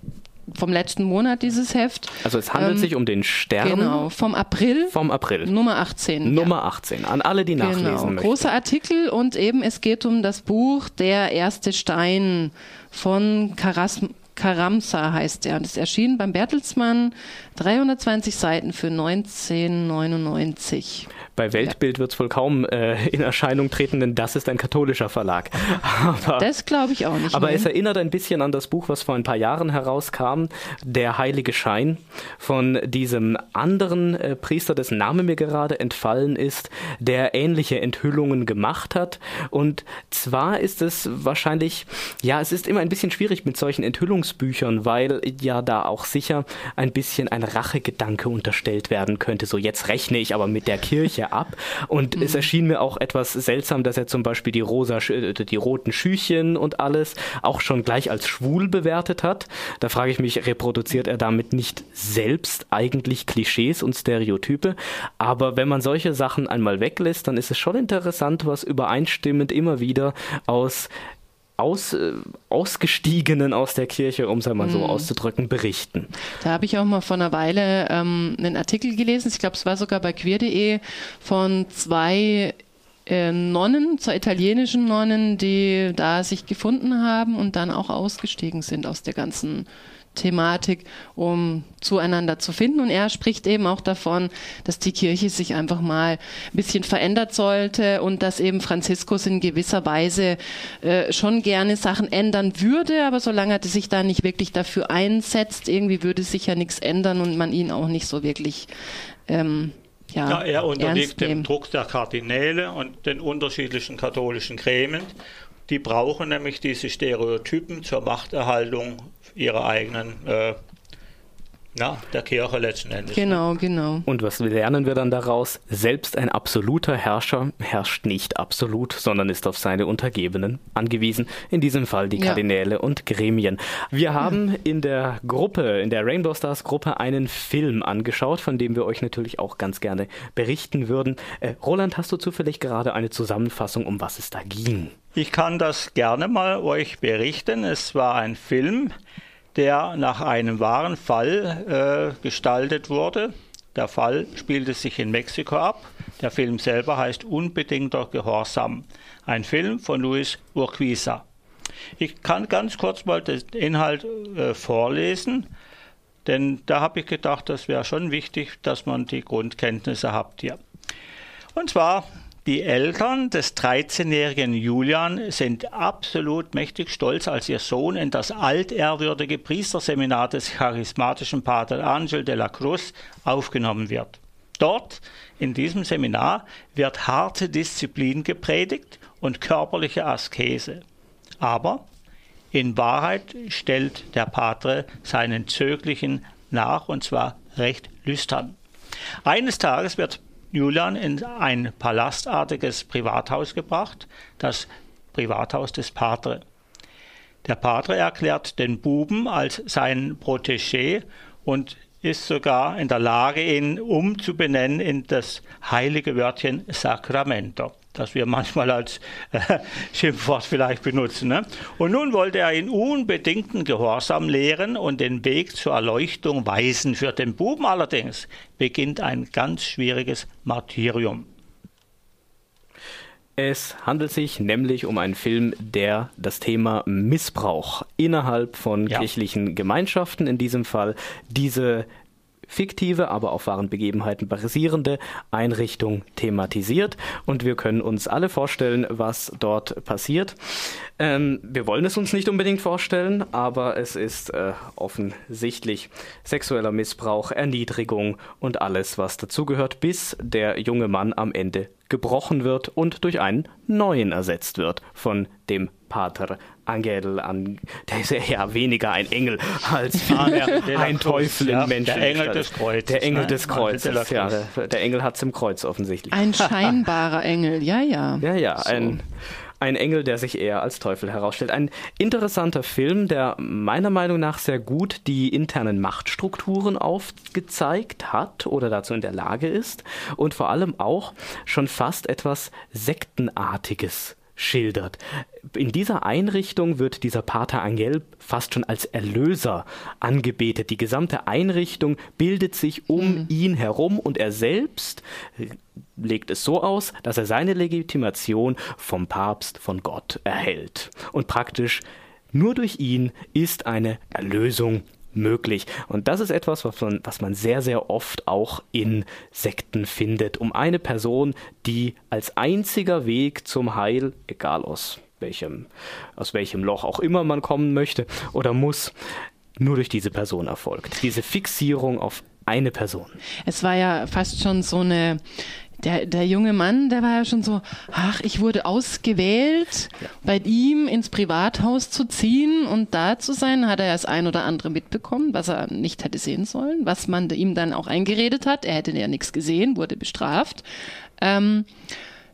vom letzten Monat dieses Heft.
Also es handelt ähm, sich um den Stern.
Genau, vom April.
Vom April.
Nummer 18.
Nummer ja. 18. An alle, die nachlesen genau. möchten.
Großer Artikel und eben es geht um das Buch Der erste Stein von Karas Karamsa heißt er. Und es erschien beim Bertelsmann 320 Seiten für 1999.
Bei Weltbild wird es wohl kaum äh, in Erscheinung treten, denn das ist ein katholischer Verlag.
aber, das glaube ich auch nicht.
Aber nee. es erinnert ein bisschen an das Buch, was vor ein paar Jahren herauskam, Der heilige Schein, von diesem anderen äh, Priester, dessen Name mir gerade entfallen ist, der ähnliche Enthüllungen gemacht hat. Und zwar ist es wahrscheinlich, ja, es ist immer ein bisschen schwierig mit solchen Enthüllungsbüchern, weil ja da auch sicher ein bisschen ein Rachegedanke unterstellt werden könnte. So, jetzt rechne ich aber mit der Kirche ja ab. Und mhm. es erschien mir auch etwas seltsam, dass er zum Beispiel die rosa, äh, die roten Schüchen und alles auch schon gleich als schwul bewertet hat. Da frage ich mich, reproduziert er damit nicht selbst eigentlich Klischees und Stereotype? Aber wenn man solche Sachen einmal weglässt, dann ist es schon interessant, was übereinstimmend immer wieder aus aus, äh, Ausgestiegenen aus der Kirche, um es einmal so mhm. auszudrücken, berichten.
Da habe ich auch mal vor einer Weile ähm, einen Artikel gelesen, ich glaube, es war sogar bei queer.de, von zwei äh, Nonnen, zwei italienischen Nonnen, die da sich gefunden haben und dann auch ausgestiegen sind aus der ganzen Thematik, um zueinander zu finden. Und er spricht eben auch davon, dass die Kirche sich einfach mal ein bisschen verändert sollte und dass eben Franziskus in gewisser Weise äh, schon gerne Sachen ändern würde, aber solange er sich da nicht wirklich dafür einsetzt, irgendwie würde sich ja nichts ändern und man ihn auch nicht so wirklich ähm, ja, ja,
er unterliegt dem Druck der Kardinäle und den unterschiedlichen katholischen Gremien. Die brauchen nämlich diese Stereotypen zur Machterhaltung ihrer eigenen äh, na, der Kirche letzten Endes.
Genau, genau.
Und was lernen wir dann daraus? Selbst ein absoluter Herrscher herrscht nicht absolut, sondern ist auf seine Untergebenen angewiesen. In diesem Fall die Kardinäle ja. und Gremien. Wir haben in der Gruppe, in der Rainbow Stars Gruppe einen Film angeschaut, von dem wir euch natürlich auch ganz gerne berichten würden. Äh, Roland, hast du zufällig gerade eine Zusammenfassung, um was es da ging?
Ich kann das gerne mal euch berichten. Es war ein Film, der nach einem wahren Fall äh, gestaltet wurde. Der Fall spielte sich in Mexiko ab. Der Film selber heißt Unbedingter Gehorsam. Ein Film von Luis Urquiza. Ich kann ganz kurz mal den Inhalt äh, vorlesen. Denn da habe ich gedacht, das wäre schon wichtig, dass man die Grundkenntnisse hat hier. Und zwar die Eltern des 13-jährigen Julian sind absolut mächtig stolz, als ihr Sohn in das altehrwürdige Priesterseminar des charismatischen Pater Angel de la Cruz aufgenommen wird. Dort, in diesem Seminar, wird harte Disziplin gepredigt und körperliche Askese. Aber in Wahrheit stellt der Patre seinen Zöglichen nach, und zwar recht lüstern. Eines Tages wird Julian in ein palastartiges Privathaus gebracht, das Privathaus des Patre. Der Patre erklärt den Buben als sein Protégé und ist sogar in der Lage, ihn umzubenennen in das heilige Wörtchen Sacramento das wir manchmal als äh, Schimpfwort vielleicht benutzen. Ne? Und nun wollte er ihn unbedingten Gehorsam lehren und den Weg zur Erleuchtung weisen. Für den Buben allerdings beginnt ein ganz schwieriges Martyrium.
Es handelt sich nämlich um einen Film, der das Thema Missbrauch innerhalb von ja. kirchlichen Gemeinschaften, in diesem Fall diese fiktive, aber auf wahren Begebenheiten basierende Einrichtung thematisiert und wir können uns alle vorstellen, was dort passiert. Ähm, wir wollen es uns nicht unbedingt vorstellen, aber es ist äh, offensichtlich sexueller Missbrauch, Erniedrigung und alles, was dazugehört, bis der junge Mann am Ende gebrochen wird und durch einen neuen ersetzt wird von dem Pater Angel an, der ist ja weniger ein Engel als ah, ein Teufel ja, in Menschen.
Der Engel des Kreuzes.
Der Engel ne? des Kreuzes, ja. Der, der Engel hat es im Kreuz offensichtlich.
Ein scheinbarer Engel, ja, ja.
Ja, ja, so. ein, ein Engel, der sich eher als Teufel herausstellt. Ein interessanter Film, der meiner Meinung nach sehr gut die internen Machtstrukturen aufgezeigt hat oder dazu in der Lage ist und vor allem auch schon fast etwas Sektenartiges schildert. In dieser Einrichtung wird dieser Pater Angel fast schon als Erlöser angebetet. Die gesamte Einrichtung bildet sich um mhm. ihn herum und er selbst legt es so aus, dass er seine Legitimation vom Papst, von Gott erhält. Und praktisch nur durch ihn ist eine Erlösung möglich. Und das ist etwas, was man, was man sehr, sehr oft auch in Sekten findet. Um eine Person, die als einziger Weg zum Heil, egal aus welchem, aus welchem Loch auch immer man kommen möchte oder muss, nur durch diese Person erfolgt. Diese Fixierung auf eine Person.
Es war ja fast schon so eine der, der junge Mann, der war ja schon so, ach, ich wurde ausgewählt, ja. bei ihm ins Privathaus zu ziehen und da zu sein, hat er das ein oder andere mitbekommen, was er nicht hätte sehen sollen, was man ihm dann auch eingeredet hat. Er hätte ja nichts gesehen, wurde bestraft. Ähm,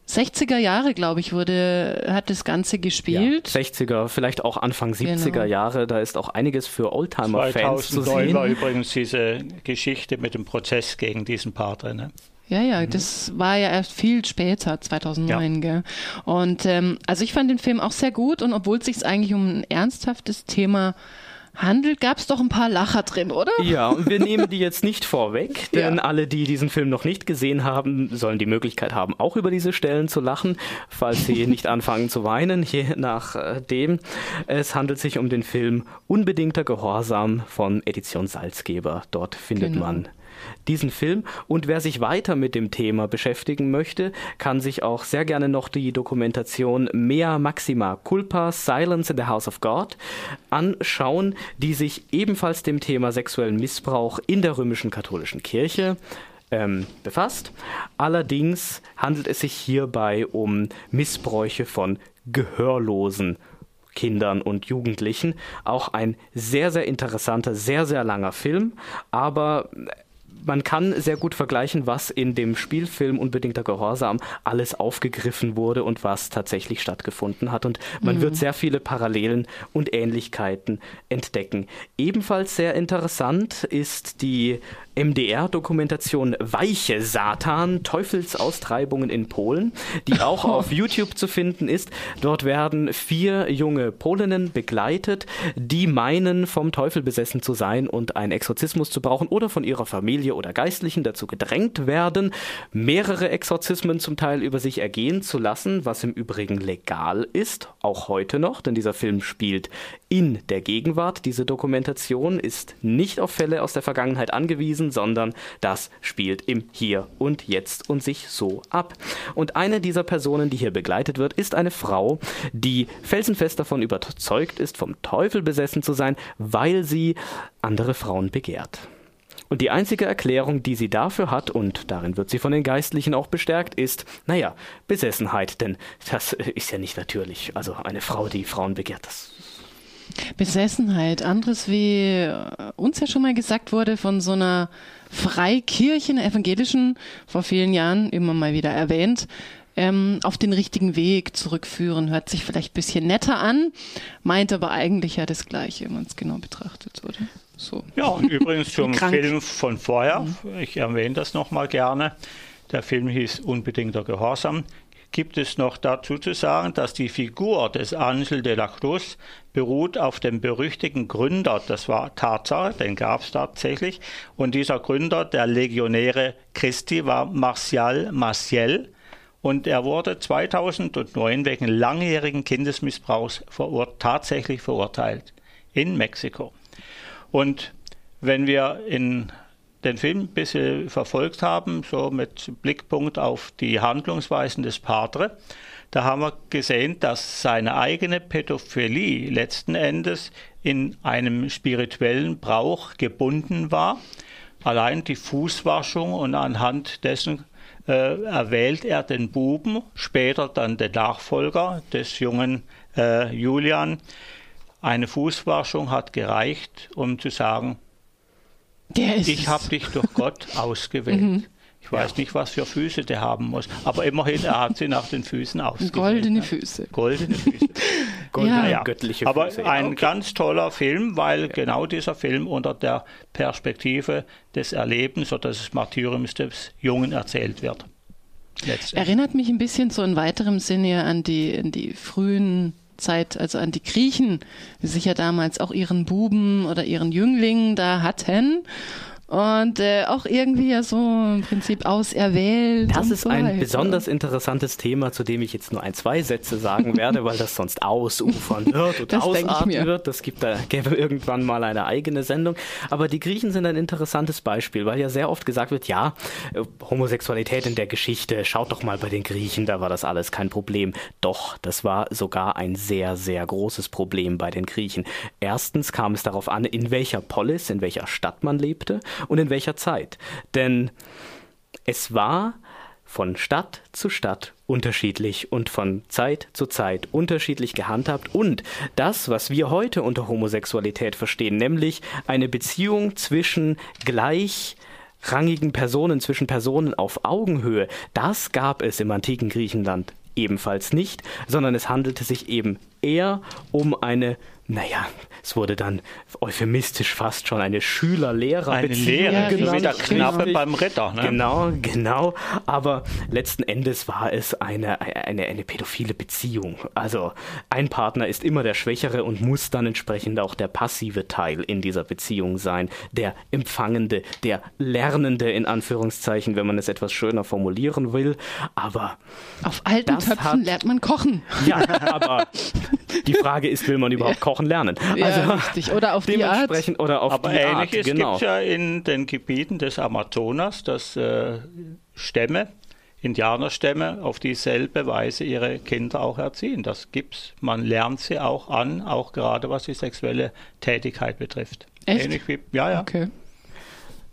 60er Jahre, glaube ich, wurde, hat das Ganze gespielt.
Ja, 60er, vielleicht auch Anfang 70er genau. Jahre, da ist auch einiges für Oldtimer-Fans zu sehen.
war übrigens diese Geschichte mit dem Prozess gegen diesen Pater. Ne?
Ja, ja, mhm. das war ja erst viel später, 2009, ja. gell? Und ähm, also ich fand den Film auch sehr gut und obwohl es sich eigentlich um ein ernsthaftes Thema handelt, gab es doch ein paar Lacher drin, oder?
Ja, und wir nehmen die jetzt nicht vorweg, denn ja. alle, die diesen Film noch nicht gesehen haben, sollen die Möglichkeit haben, auch über diese Stellen zu lachen, falls sie nicht anfangen zu weinen, je nachdem. Es handelt sich um den Film Unbedingter Gehorsam von Edition Salzgeber. Dort findet genau. man diesen Film. Und wer sich weiter mit dem Thema beschäftigen möchte, kann sich auch sehr gerne noch die Dokumentation Mea Maxima Culpa Silence in the House of God anschauen, die sich ebenfalls dem Thema sexuellen Missbrauch in der römischen katholischen Kirche ähm, befasst. Allerdings handelt es sich hierbei um Missbräuche von Gehörlosen Kindern und Jugendlichen. Auch ein sehr, sehr interessanter, sehr, sehr langer Film, aber man kann sehr gut vergleichen, was in dem Spielfilm Unbedingter Gehorsam alles aufgegriffen wurde und was tatsächlich stattgefunden hat. Und man mhm. wird sehr viele Parallelen und Ähnlichkeiten entdecken. Ebenfalls sehr interessant ist die MDR-Dokumentation Weiche Satan, Teufelsaustreibungen in Polen, die auch auf YouTube zu finden ist. Dort werden vier junge Polinnen begleitet, die meinen, vom Teufel besessen zu sein und einen Exorzismus zu brauchen oder von ihrer Familie Familie oder Geistlichen dazu gedrängt werden, mehrere Exorzismen zum Teil über sich ergehen zu lassen, was im Übrigen legal ist, auch heute noch, denn dieser Film spielt in der Gegenwart. Diese Dokumentation ist nicht auf Fälle aus der Vergangenheit angewiesen, sondern das spielt im Hier und Jetzt und sich so ab. Und eine dieser Personen, die hier begleitet wird, ist eine Frau, die felsenfest davon überzeugt ist, vom Teufel besessen zu sein, weil sie andere Frauen begehrt. Und die einzige Erklärung, die sie dafür hat, und darin wird sie von den Geistlichen auch bestärkt, ist, naja, Besessenheit, denn das ist ja nicht natürlich. Also eine Frau, die Frauen begehrt, das
Besessenheit. Anderes, wie äh, uns ja schon mal gesagt wurde, von so einer Freikirche, einer evangelischen, vor vielen Jahren immer mal wieder erwähnt, ähm, auf den richtigen Weg zurückführen. Hört sich vielleicht ein bisschen netter an, meint aber eigentlich ja das Gleiche, wenn man es genau betrachtet, oder?
So. Ja, und übrigens zum Film von vorher, mhm. ich erwähne das nochmal gerne. Der Film hieß Unbedingter Gehorsam gibt es noch dazu zu sagen, dass die Figur des Angel de la Cruz beruht auf dem berüchtigten Gründer, das war Tatsache, den gab es tatsächlich, und dieser Gründer der Legionäre Christi war Martial Maciel. Und er wurde 2009 wegen langjährigen Kindesmissbrauchs verur tatsächlich verurteilt in Mexiko. Und wenn wir in den Film ein bisschen verfolgt haben, so mit Blickpunkt auf die Handlungsweisen des Padre, da haben wir gesehen, dass seine eigene Pädophilie letzten Endes in einem spirituellen Brauch gebunden war. Allein die Fußwaschung und anhand dessen äh, erwählt er den Buben, später dann den Nachfolger des jungen äh, Julian. Eine Fußwaschung hat gereicht, um zu sagen, ich habe dich durch Gott ausgewählt. Mhm. Ich weiß ja. nicht, was für Füße der haben muss, aber immerhin, er hat sie nach den Füßen ausgewählt.
Goldene Füße.
Goldene Füße. Goldene, ja. göttliche Füße. Aber ein okay. ganz toller Film, weil ja. genau dieser Film unter der Perspektive des Erlebens oder des Martyriums des Jungen erzählt wird.
Erinnert mich ein bisschen so in weiterem Sinne an die, an die frühen Zeit, also an die Griechen, die sich ja damals auch ihren Buben oder ihren Jüngling da hatten und äh, auch irgendwie ja so im Prinzip auserwählt.
Das ist so ein weiter. besonders interessantes Thema, zu dem ich jetzt nur ein, zwei Sätze sagen werde, weil das sonst ausufern wird und ausarten wird. Das gibt da gäbe irgendwann mal eine eigene Sendung. Aber die Griechen sind ein interessantes Beispiel, weil ja sehr oft gesagt wird, ja, äh, Homosexualität in der Geschichte, schaut doch mal bei den Griechen, da war das alles kein Problem. Doch, das war sogar ein sehr, sehr großes Problem bei den Griechen. Erstens kam es darauf an, in welcher Polis, in welcher Stadt man lebte und in welcher Zeit. Denn es war von Stadt zu Stadt unterschiedlich und von Zeit zu Zeit unterschiedlich gehandhabt und das, was wir heute unter Homosexualität verstehen, nämlich eine Beziehung zwischen gleichrangigen Personen, zwischen Personen auf Augenhöhe, das gab es im antiken Griechenland ebenfalls nicht, sondern es handelte sich eben eher um eine naja, es wurde dann euphemistisch fast schon eine Schüler-Lehrer-Beziehung.
Eine Lehre, ja, genau, wie der Knappe beim Ritter.
Ne? Genau, genau. Aber letzten Endes war es eine, eine, eine pädophile Beziehung. Also ein Partner ist immer der Schwächere und muss dann entsprechend auch der passive Teil in dieser Beziehung sein. Der Empfangende, der Lernende in Anführungszeichen, wenn man es etwas schöner formulieren will. Aber
auf alten Töpfen hat, lernt man kochen.
Ja, aber die Frage ist, will man überhaupt kochen? Kochen lernen.
Ja, also richtig. Oder auf die Art.
Oder auf Aber die ähnliches Art, genau. gibt ja in den Gebieten des Amazonas, dass äh, Stämme, Indianerstämme auf dieselbe Weise ihre Kinder auch erziehen. Das gibt's. Man lernt sie auch an, auch gerade was die sexuelle Tätigkeit betrifft.
Echt? Ähnlich wie,
ja, ja. Okay.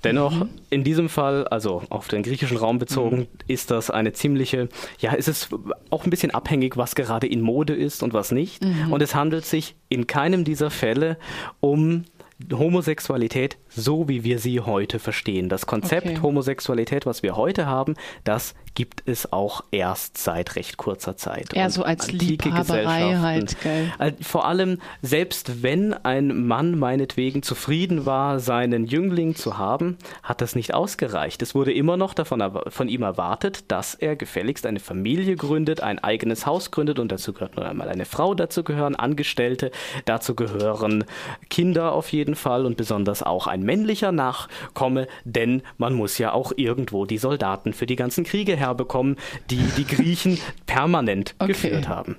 Dennoch, mhm. in diesem Fall, also auf den griechischen Raum bezogen, mhm. ist das eine ziemliche, ja, ist es auch ein bisschen abhängig, was gerade in Mode ist und was nicht. Mhm. Und es handelt sich in keinem dieser Fälle um Homosexualität, so wie wir sie heute verstehen. Das Konzept okay. Homosexualität, was wir heute haben, das gibt es auch erst seit recht kurzer Zeit.
Eher so als Liebhaberei halt, gell?
Vor allem, selbst wenn ein Mann meinetwegen zufrieden war, seinen Jüngling zu haben, hat das nicht ausgereicht. Es wurde immer noch davon von ihm erwartet, dass er gefälligst eine Familie gründet, ein eigenes Haus gründet und dazu gehört nur einmal eine Frau, dazu gehören Angestellte, dazu gehören Kinder auf jeden Fall und besonders auch ein männlicher Nachkomme, denn man muss ja auch irgendwo die Soldaten für die ganzen Kriege herbekommen, die die Griechen permanent okay. geführt haben.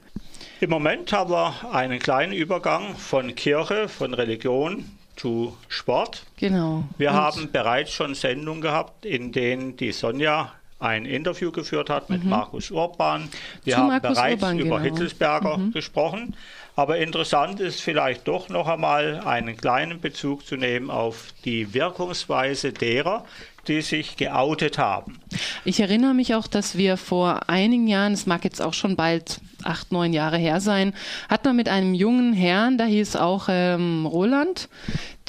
Im Moment haben wir einen kleinen Übergang von Kirche, von Religion zu Sport.
Genau.
Wir Und haben bereits schon Sendungen gehabt, in denen die Sonja ein Interview geführt hat mit mhm. Markus Urban. Wir zu haben Markus bereits Urban, über genau. Hitzelsberger mhm. gesprochen. Aber interessant ist vielleicht doch noch einmal einen kleinen Bezug zu nehmen auf die Wirkungsweise derer, die sich geoutet haben.
Ich erinnere mich auch, dass wir vor einigen Jahren, es mag jetzt auch schon bald acht, neun Jahre her sein, hat man mit einem jungen Herrn, da hieß auch ähm, Roland,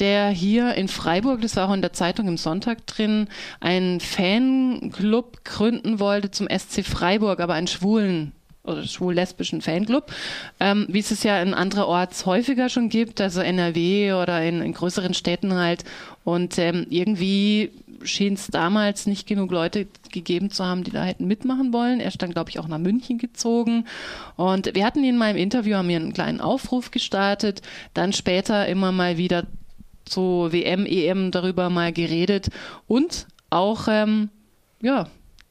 der hier in Freiburg, das war auch in der Zeitung im Sonntag drin, einen Fanclub gründen wollte zum SC Freiburg, aber einen schwulen oder schwul-lesbischen Fanclub, ähm, wie es es ja in andererorts häufiger schon gibt, also NRW oder in, in größeren Städten halt. Und ähm, irgendwie schien es damals nicht genug Leute gegeben zu haben, die da hätten mitmachen wollen. Er ist dann, glaube ich, auch nach München gezogen. Und wir hatten ihn in meinem Interview, haben wir einen kleinen Aufruf gestartet, dann später immer mal wieder so WM, EM darüber mal geredet und auch, ähm, ja,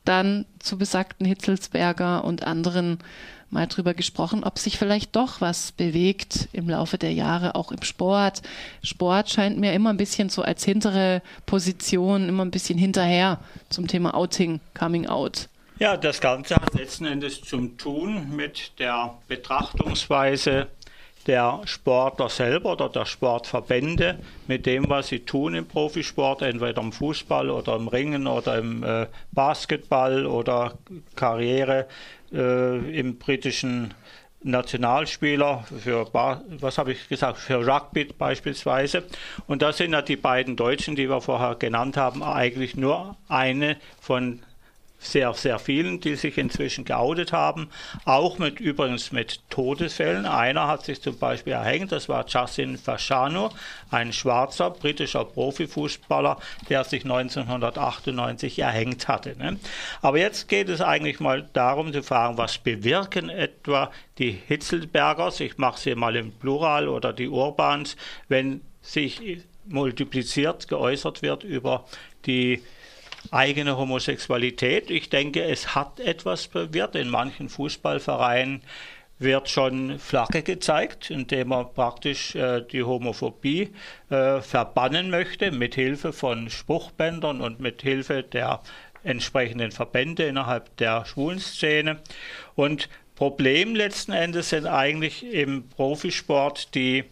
dann zu besagten Hitzelsberger und anderen mal drüber gesprochen, ob sich vielleicht doch was bewegt im Laufe der Jahre, auch im Sport. Sport scheint mir immer ein bisschen so als hintere Position, immer ein bisschen hinterher zum Thema Outing, Coming Out.
Ja, das Ganze hat letzten Endes zum Tun mit der Betrachtungsweise der Sportler selber oder der Sportverbände mit dem, was sie tun im Profisport, entweder im Fußball oder im Ringen oder im äh, Basketball oder Karriere äh, im britischen Nationalspieler für, was habe ich gesagt, für Rugby beispielsweise. Und das sind ja die beiden Deutschen, die wir vorher genannt haben, eigentlich nur eine von sehr, sehr vielen, die sich inzwischen geoutet haben. Auch mit übrigens mit Todesfällen. Einer hat sich zum Beispiel erhängt, das war Justin Fasciano, ein schwarzer britischer Profifußballer, der sich 1998 erhängt hatte. Ne? Aber jetzt geht es eigentlich mal darum zu fragen, was bewirken etwa die Hitzelbergers, ich mache sie mal im Plural, oder die Urbans, wenn sich multipliziert geäußert wird über die eigene Homosexualität. Ich denke, es hat etwas bewirkt. In manchen Fußballvereinen wird schon Flagge gezeigt, indem man praktisch äh, die Homophobie äh, verbannen möchte, mit Hilfe von Spruchbändern und mit Hilfe der entsprechenden Verbände innerhalb der Schwulenszene. Und Problem letzten Endes sind eigentlich im Profisport die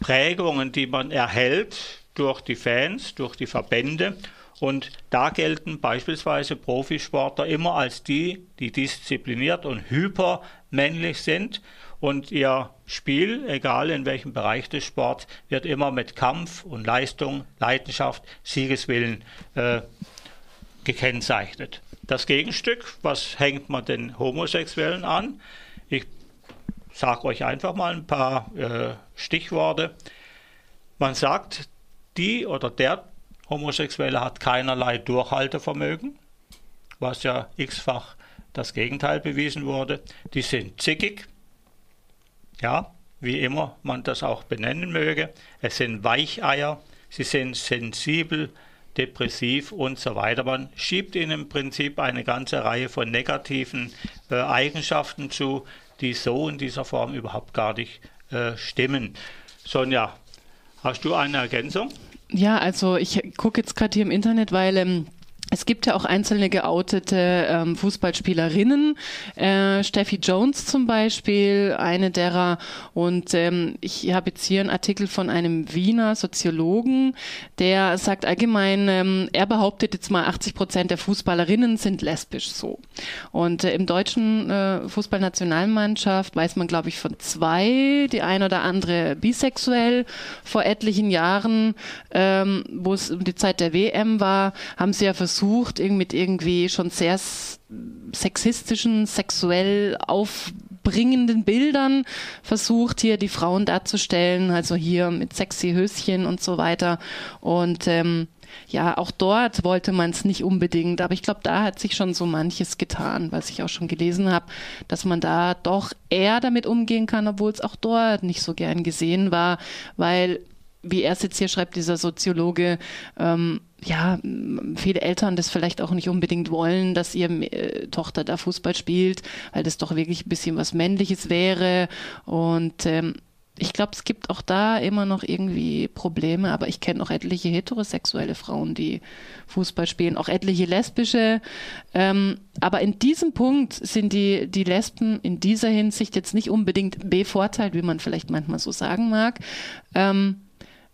Prägungen, die man erhält durch die Fans, durch die Verbände und da gelten beispielsweise Profisportler immer als die, die diszipliniert und hypermännlich sind. Und ihr Spiel, egal in welchem Bereich des Sports, wird immer mit Kampf und Leistung, Leidenschaft, Siegeswillen äh, gekennzeichnet. Das Gegenstück, was hängt man den Homosexuellen an? Ich sage euch einfach mal ein paar äh, Stichworte. Man sagt, die oder der Homosexuelle hat keinerlei Durchhaltevermögen, was ja x-fach das Gegenteil bewiesen wurde. Die sind zickig, ja, wie immer man das auch benennen möge. Es sind Weicheier, sie sind sensibel, depressiv und so weiter. Man schiebt ihnen im Prinzip eine ganze Reihe von negativen äh, Eigenschaften zu, die so in dieser Form überhaupt gar nicht äh, stimmen. Sonja, hast du eine Ergänzung?
Ja, also ich gucke jetzt gerade hier im Internet, weil ähm, es gibt ja auch einzelne geoutete ähm, Fußballspielerinnen, äh, Steffi Jones zum Beispiel, eine derer. Und ähm, ich habe jetzt hier einen Artikel von einem Wiener Soziologen, der sagt allgemein, ähm, er behauptet jetzt mal, 80 Prozent der Fußballerinnen sind lesbisch so. Und äh, im deutschen äh, Fußballnationalmannschaft weiß man, glaube ich, von zwei, die eine oder andere bisexuell. Vor etlichen Jahren, ähm, wo es um die Zeit der WM war, haben sie ja versucht, versucht, mit irgendwie schon sehr sexistischen, sexuell aufbringenden Bildern versucht, hier die Frauen darzustellen, also hier mit sexy Höschen und so weiter. Und ähm, ja, auch dort wollte man es nicht unbedingt, aber ich glaube, da hat sich schon so manches getan, was ich auch schon gelesen habe, dass man da doch eher damit umgehen kann, obwohl es auch dort nicht so gern gesehen war, weil wie er es jetzt hier schreibt, dieser Soziologe, ähm, ja, viele Eltern das vielleicht auch nicht unbedingt wollen, dass ihre äh, Tochter da Fußball spielt, weil das doch wirklich ein bisschen was Männliches wäre. Und ähm, ich glaube, es gibt auch da immer noch irgendwie Probleme, aber ich kenne auch etliche heterosexuelle Frauen, die Fußball spielen, auch etliche lesbische. Ähm, aber in diesem Punkt sind die, die Lesben in dieser Hinsicht jetzt nicht unbedingt bevorteilt, wie man vielleicht manchmal so sagen mag. Ähm,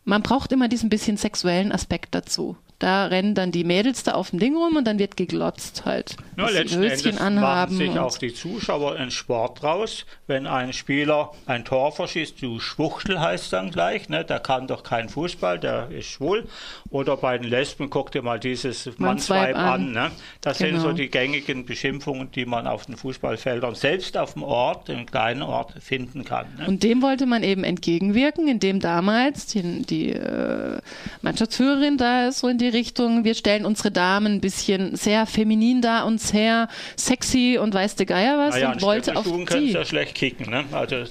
man braucht immer diesen bisschen sexuellen Aspekt dazu. Da rennen dann die Mädels da auf dem Ding rum und dann wird geglotzt halt.
Ja, letzten Endes anhaben machen sich auch die Zuschauer einen Sport draus. Wenn ein Spieler ein Tor verschießt, du Schwuchtel heißt dann gleich, ne? der kann doch keinen Fußball, der ist schwul. Oder bei den Lesben, guck dir mal dieses Mannsweib an. an ne? Das genau. sind so die gängigen Beschimpfungen, die man auf den Fußballfeldern, selbst auf dem Ort, im kleinen Ort, finden kann.
Ne? Und dem wollte man eben entgegenwirken, indem damals die, die äh, Mannschaftsführerin da so in die die Richtung, wir stellen unsere Damen ein bisschen sehr feminin da und sehr sexy und weiß der Geier was
naja,
und wollte auf
die. ja schlecht kicken, ne? Also, äh,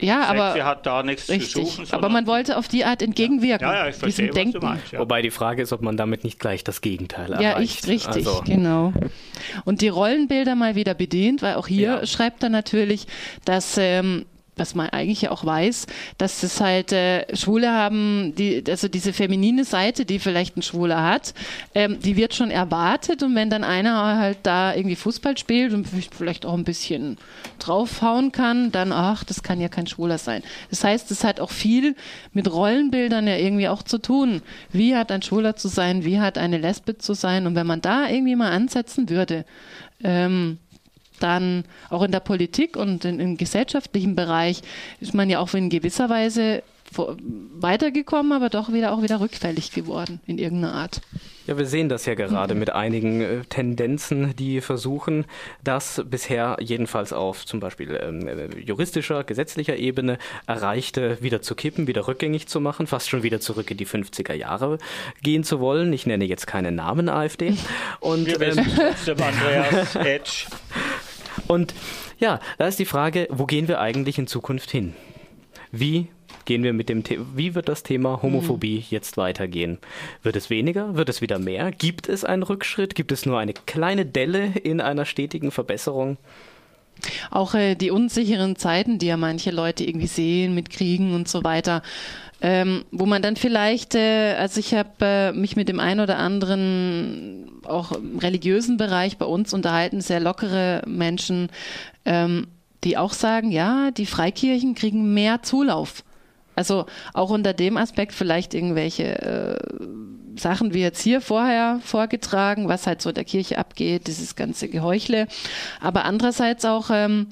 ja, aber
hat da nichts richtig, zu suchen.
Aber man wollte auf die Art entgegenwirken.
Ja, ja, ich verstehe,
Denken. Meinst, ja. Wobei die Frage ist, ob man damit nicht gleich das Gegenteil erreicht.
Ja, ich, richtig, also. genau. Und die Rollenbilder mal wieder bedient, weil auch hier ja. schreibt er natürlich, dass ähm, was man eigentlich ja auch weiß, dass es halt äh, Schwule haben, die, also diese feminine Seite, die vielleicht ein Schwuler hat, ähm, die wird schon erwartet und wenn dann einer halt da irgendwie Fußball spielt und vielleicht auch ein bisschen draufhauen kann, dann, ach, das kann ja kein Schwuler sein. Das heißt, es hat auch viel mit Rollenbildern ja irgendwie auch zu tun. Wie hat ein Schwuler zu sein, wie hat eine Lesbe zu sein und wenn man da irgendwie mal ansetzen würde, ähm, dann auch in der Politik und in, im gesellschaftlichen Bereich ist man ja auch in gewisser Weise weitergekommen, aber doch wieder auch wieder rückfällig geworden in irgendeiner Art.
Ja, wir sehen das ja gerade mit einigen äh, Tendenzen, die versuchen, das bisher jedenfalls auf zum Beispiel ähm, äh, juristischer, gesetzlicher Ebene erreichte wieder zu kippen, wieder rückgängig zu machen, fast schon wieder zurück in die 50er Jahre gehen zu wollen. Ich nenne jetzt keinen Namen AfD.
Und, wir wissen ähm, trotzdem Andreas Edge.
Und ja, da ist die Frage, wo gehen wir eigentlich in Zukunft hin? Wie gehen wir mit dem The wie wird das Thema Homophobie mhm. jetzt weitergehen? Wird es weniger? Wird es wieder mehr? Gibt es einen Rückschritt? Gibt es nur eine kleine Delle in einer stetigen Verbesserung?
Auch äh, die unsicheren Zeiten, die ja manche Leute irgendwie sehen mit Kriegen und so weiter, ähm, wo man dann vielleicht, äh, also ich habe äh, mich mit dem einen oder anderen auch im religiösen Bereich bei uns unterhalten, sehr lockere Menschen, ähm, die auch sagen, ja, die Freikirchen kriegen mehr Zulauf. Also auch unter dem Aspekt vielleicht irgendwelche äh, Sachen wie jetzt hier vorher vorgetragen, was halt so der Kirche abgeht, dieses ganze Geheuchle. Aber andererseits auch ähm,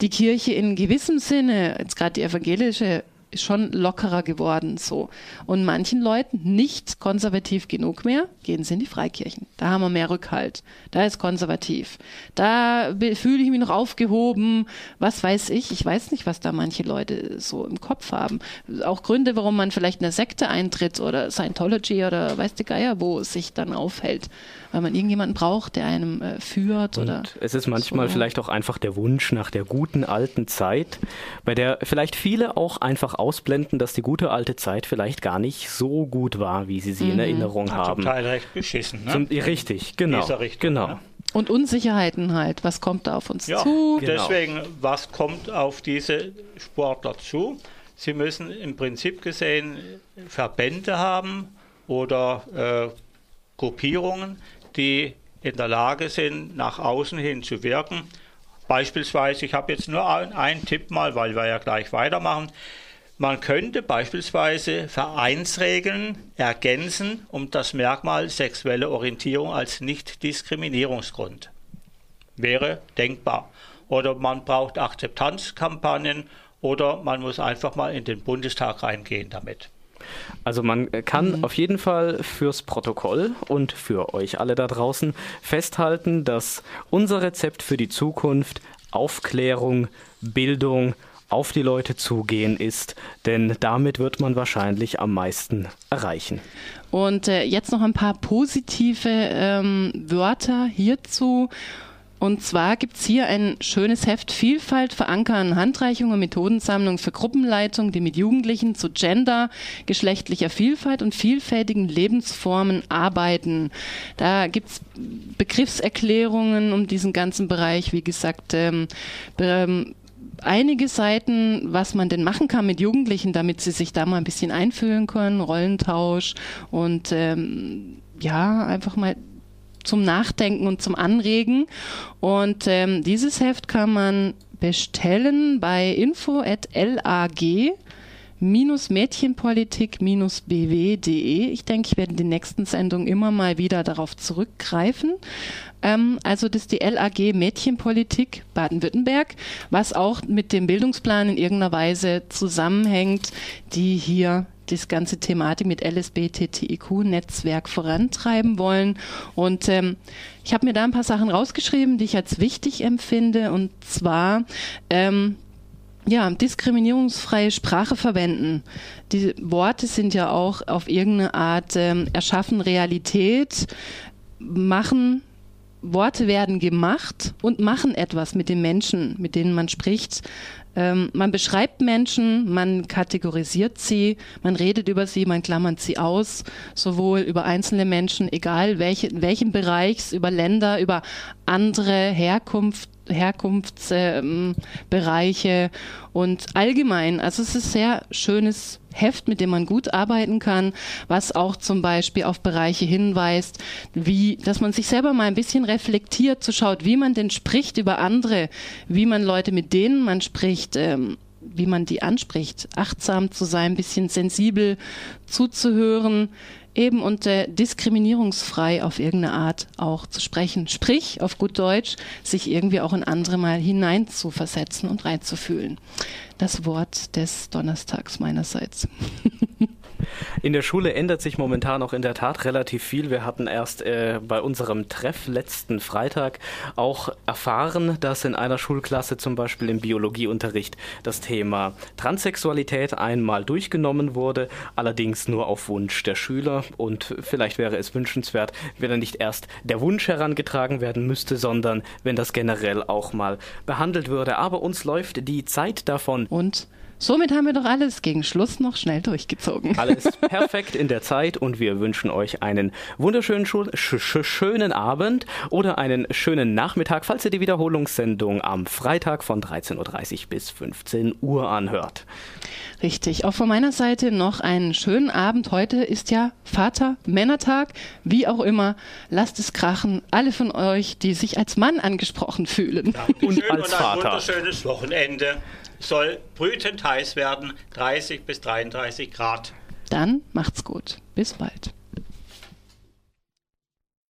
die Kirche in gewissem Sinne, jetzt gerade die evangelische schon lockerer geworden so. Und manchen Leuten nicht konservativ genug mehr, gehen sie in die Freikirchen. Da haben wir mehr Rückhalt. Da ist konservativ. Da fühle ich mich noch aufgehoben. Was weiß ich? Ich weiß nicht, was da manche Leute so im Kopf haben. Auch Gründe, warum man vielleicht in eine Sekte eintritt oder Scientology oder weiß der Geier, wo es sich dann aufhält weil man irgendjemanden braucht, der einem äh, führt
und
oder.
Es ist manchmal so. vielleicht auch einfach der Wunsch nach der guten alten Zeit, bei der vielleicht viele auch einfach ausblenden, dass die gute alte Zeit vielleicht gar nicht so gut war, wie sie sie mhm. in Erinnerung ja, haben.
Zum Teil recht beschissen, ne?
Zum, richtig, genau.
Richtung,
genau.
Ne?
Und Unsicherheiten halt. Was kommt da auf uns
ja,
zu?
Genau. Deswegen, was kommt auf diese Sportler zu? Sie müssen im Prinzip gesehen Verbände haben oder äh, Gruppierungen, die in der Lage sind, nach außen hin zu wirken. Beispielsweise, ich habe jetzt nur einen Tipp mal, weil wir ja gleich weitermachen. Man könnte beispielsweise Vereinsregeln ergänzen um das Merkmal sexuelle Orientierung als Nicht-Diskriminierungsgrund. Wäre denkbar. Oder man braucht Akzeptanzkampagnen oder man muss einfach mal in den Bundestag reingehen damit.
Also man kann mhm. auf jeden Fall fürs Protokoll und für euch alle da draußen festhalten, dass unser Rezept für die Zukunft Aufklärung, Bildung, auf die Leute zugehen ist, denn damit wird man wahrscheinlich am meisten erreichen.
Und äh, jetzt noch ein paar positive ähm, Wörter hierzu. Und zwar gibt es hier ein schönes Heft Vielfalt verankern, Handreichung und Methodensammlung für Gruppenleitung, die mit Jugendlichen zu Gender, geschlechtlicher Vielfalt und vielfältigen Lebensformen arbeiten. Da gibt es Begriffserklärungen um diesen ganzen Bereich, wie gesagt, ähm, ähm, einige Seiten, was man denn machen kann mit Jugendlichen, damit sie sich da mal ein bisschen einfühlen können, Rollentausch und ähm, ja, einfach mal zum Nachdenken und zum Anregen. Und ähm, dieses Heft kann man bestellen bei info.lag mädchenpolitik-bw.de. Ich denke, ich werde in den nächsten Sendungen immer mal wieder darauf zurückgreifen. Ähm, also das ist die LAG Mädchenpolitik Baden-Württemberg, was auch mit dem Bildungsplan in irgendeiner Weise zusammenhängt, die hier das ganze Thematik mit LSBTTIQ-Netzwerk vorantreiben wollen. Und ähm, ich habe mir da ein paar Sachen rausgeschrieben, die ich als wichtig empfinde. Und zwar ähm, ja, diskriminierungsfreie Sprache verwenden. Die Worte sind ja auch auf irgendeine Art ähm, erschaffen Realität, machen Worte werden gemacht und machen etwas mit den Menschen, mit denen man spricht. Ähm, man beschreibt Menschen, man kategorisiert sie, man redet über sie, man klammert sie aus, sowohl über einzelne Menschen, egal welche, in welchem Bereich, über Länder, über andere Herkunft, Herkunftsbereiche ähm, und allgemein. Also es ist ein sehr schönes Heft, mit dem man gut arbeiten kann, was auch zum Beispiel auf Bereiche hinweist, wie, dass man sich selber mal ein bisschen reflektiert, zu schaut, wie man denn spricht über andere, wie man Leute, mit denen man spricht, ähm, wie man die anspricht, achtsam zu sein, ein bisschen sensibel zuzuhören, eben und äh, diskriminierungsfrei auf irgendeine Art auch zu sprechen. Sprich, auf gut Deutsch, sich irgendwie auch in andere mal hinein zu versetzen und reinzufühlen. Das Wort des Donnerstags meinerseits.
In der Schule ändert sich momentan auch in der Tat relativ viel. Wir hatten erst äh, bei unserem Treff letzten Freitag auch erfahren, dass in einer Schulklasse zum Beispiel im Biologieunterricht das Thema Transsexualität einmal durchgenommen wurde, allerdings nur auf Wunsch der Schüler. Und vielleicht wäre es wünschenswert, wenn da nicht erst der Wunsch herangetragen werden müsste, sondern wenn das generell auch mal behandelt würde. Aber uns läuft die Zeit davon.
Und Somit haben wir doch alles gegen Schluss noch schnell durchgezogen.
Alles perfekt in der Zeit und wir wünschen euch einen wunderschönen sch sch schönen Abend oder einen schönen Nachmittag, falls ihr die Wiederholungssendung am Freitag von 13.30 Uhr bis 15 Uhr anhört.
Richtig. Auch von meiner Seite noch einen schönen Abend. Heute ist ja Vater-Männertag. Wie auch immer, lasst es krachen. Alle von euch, die sich als Mann angesprochen fühlen.
Dankeschön und als und ein Vater. wunderschönes Wochenende soll brütend heiß werden, 30 bis 33 Grad.
Dann macht's gut. Bis bald.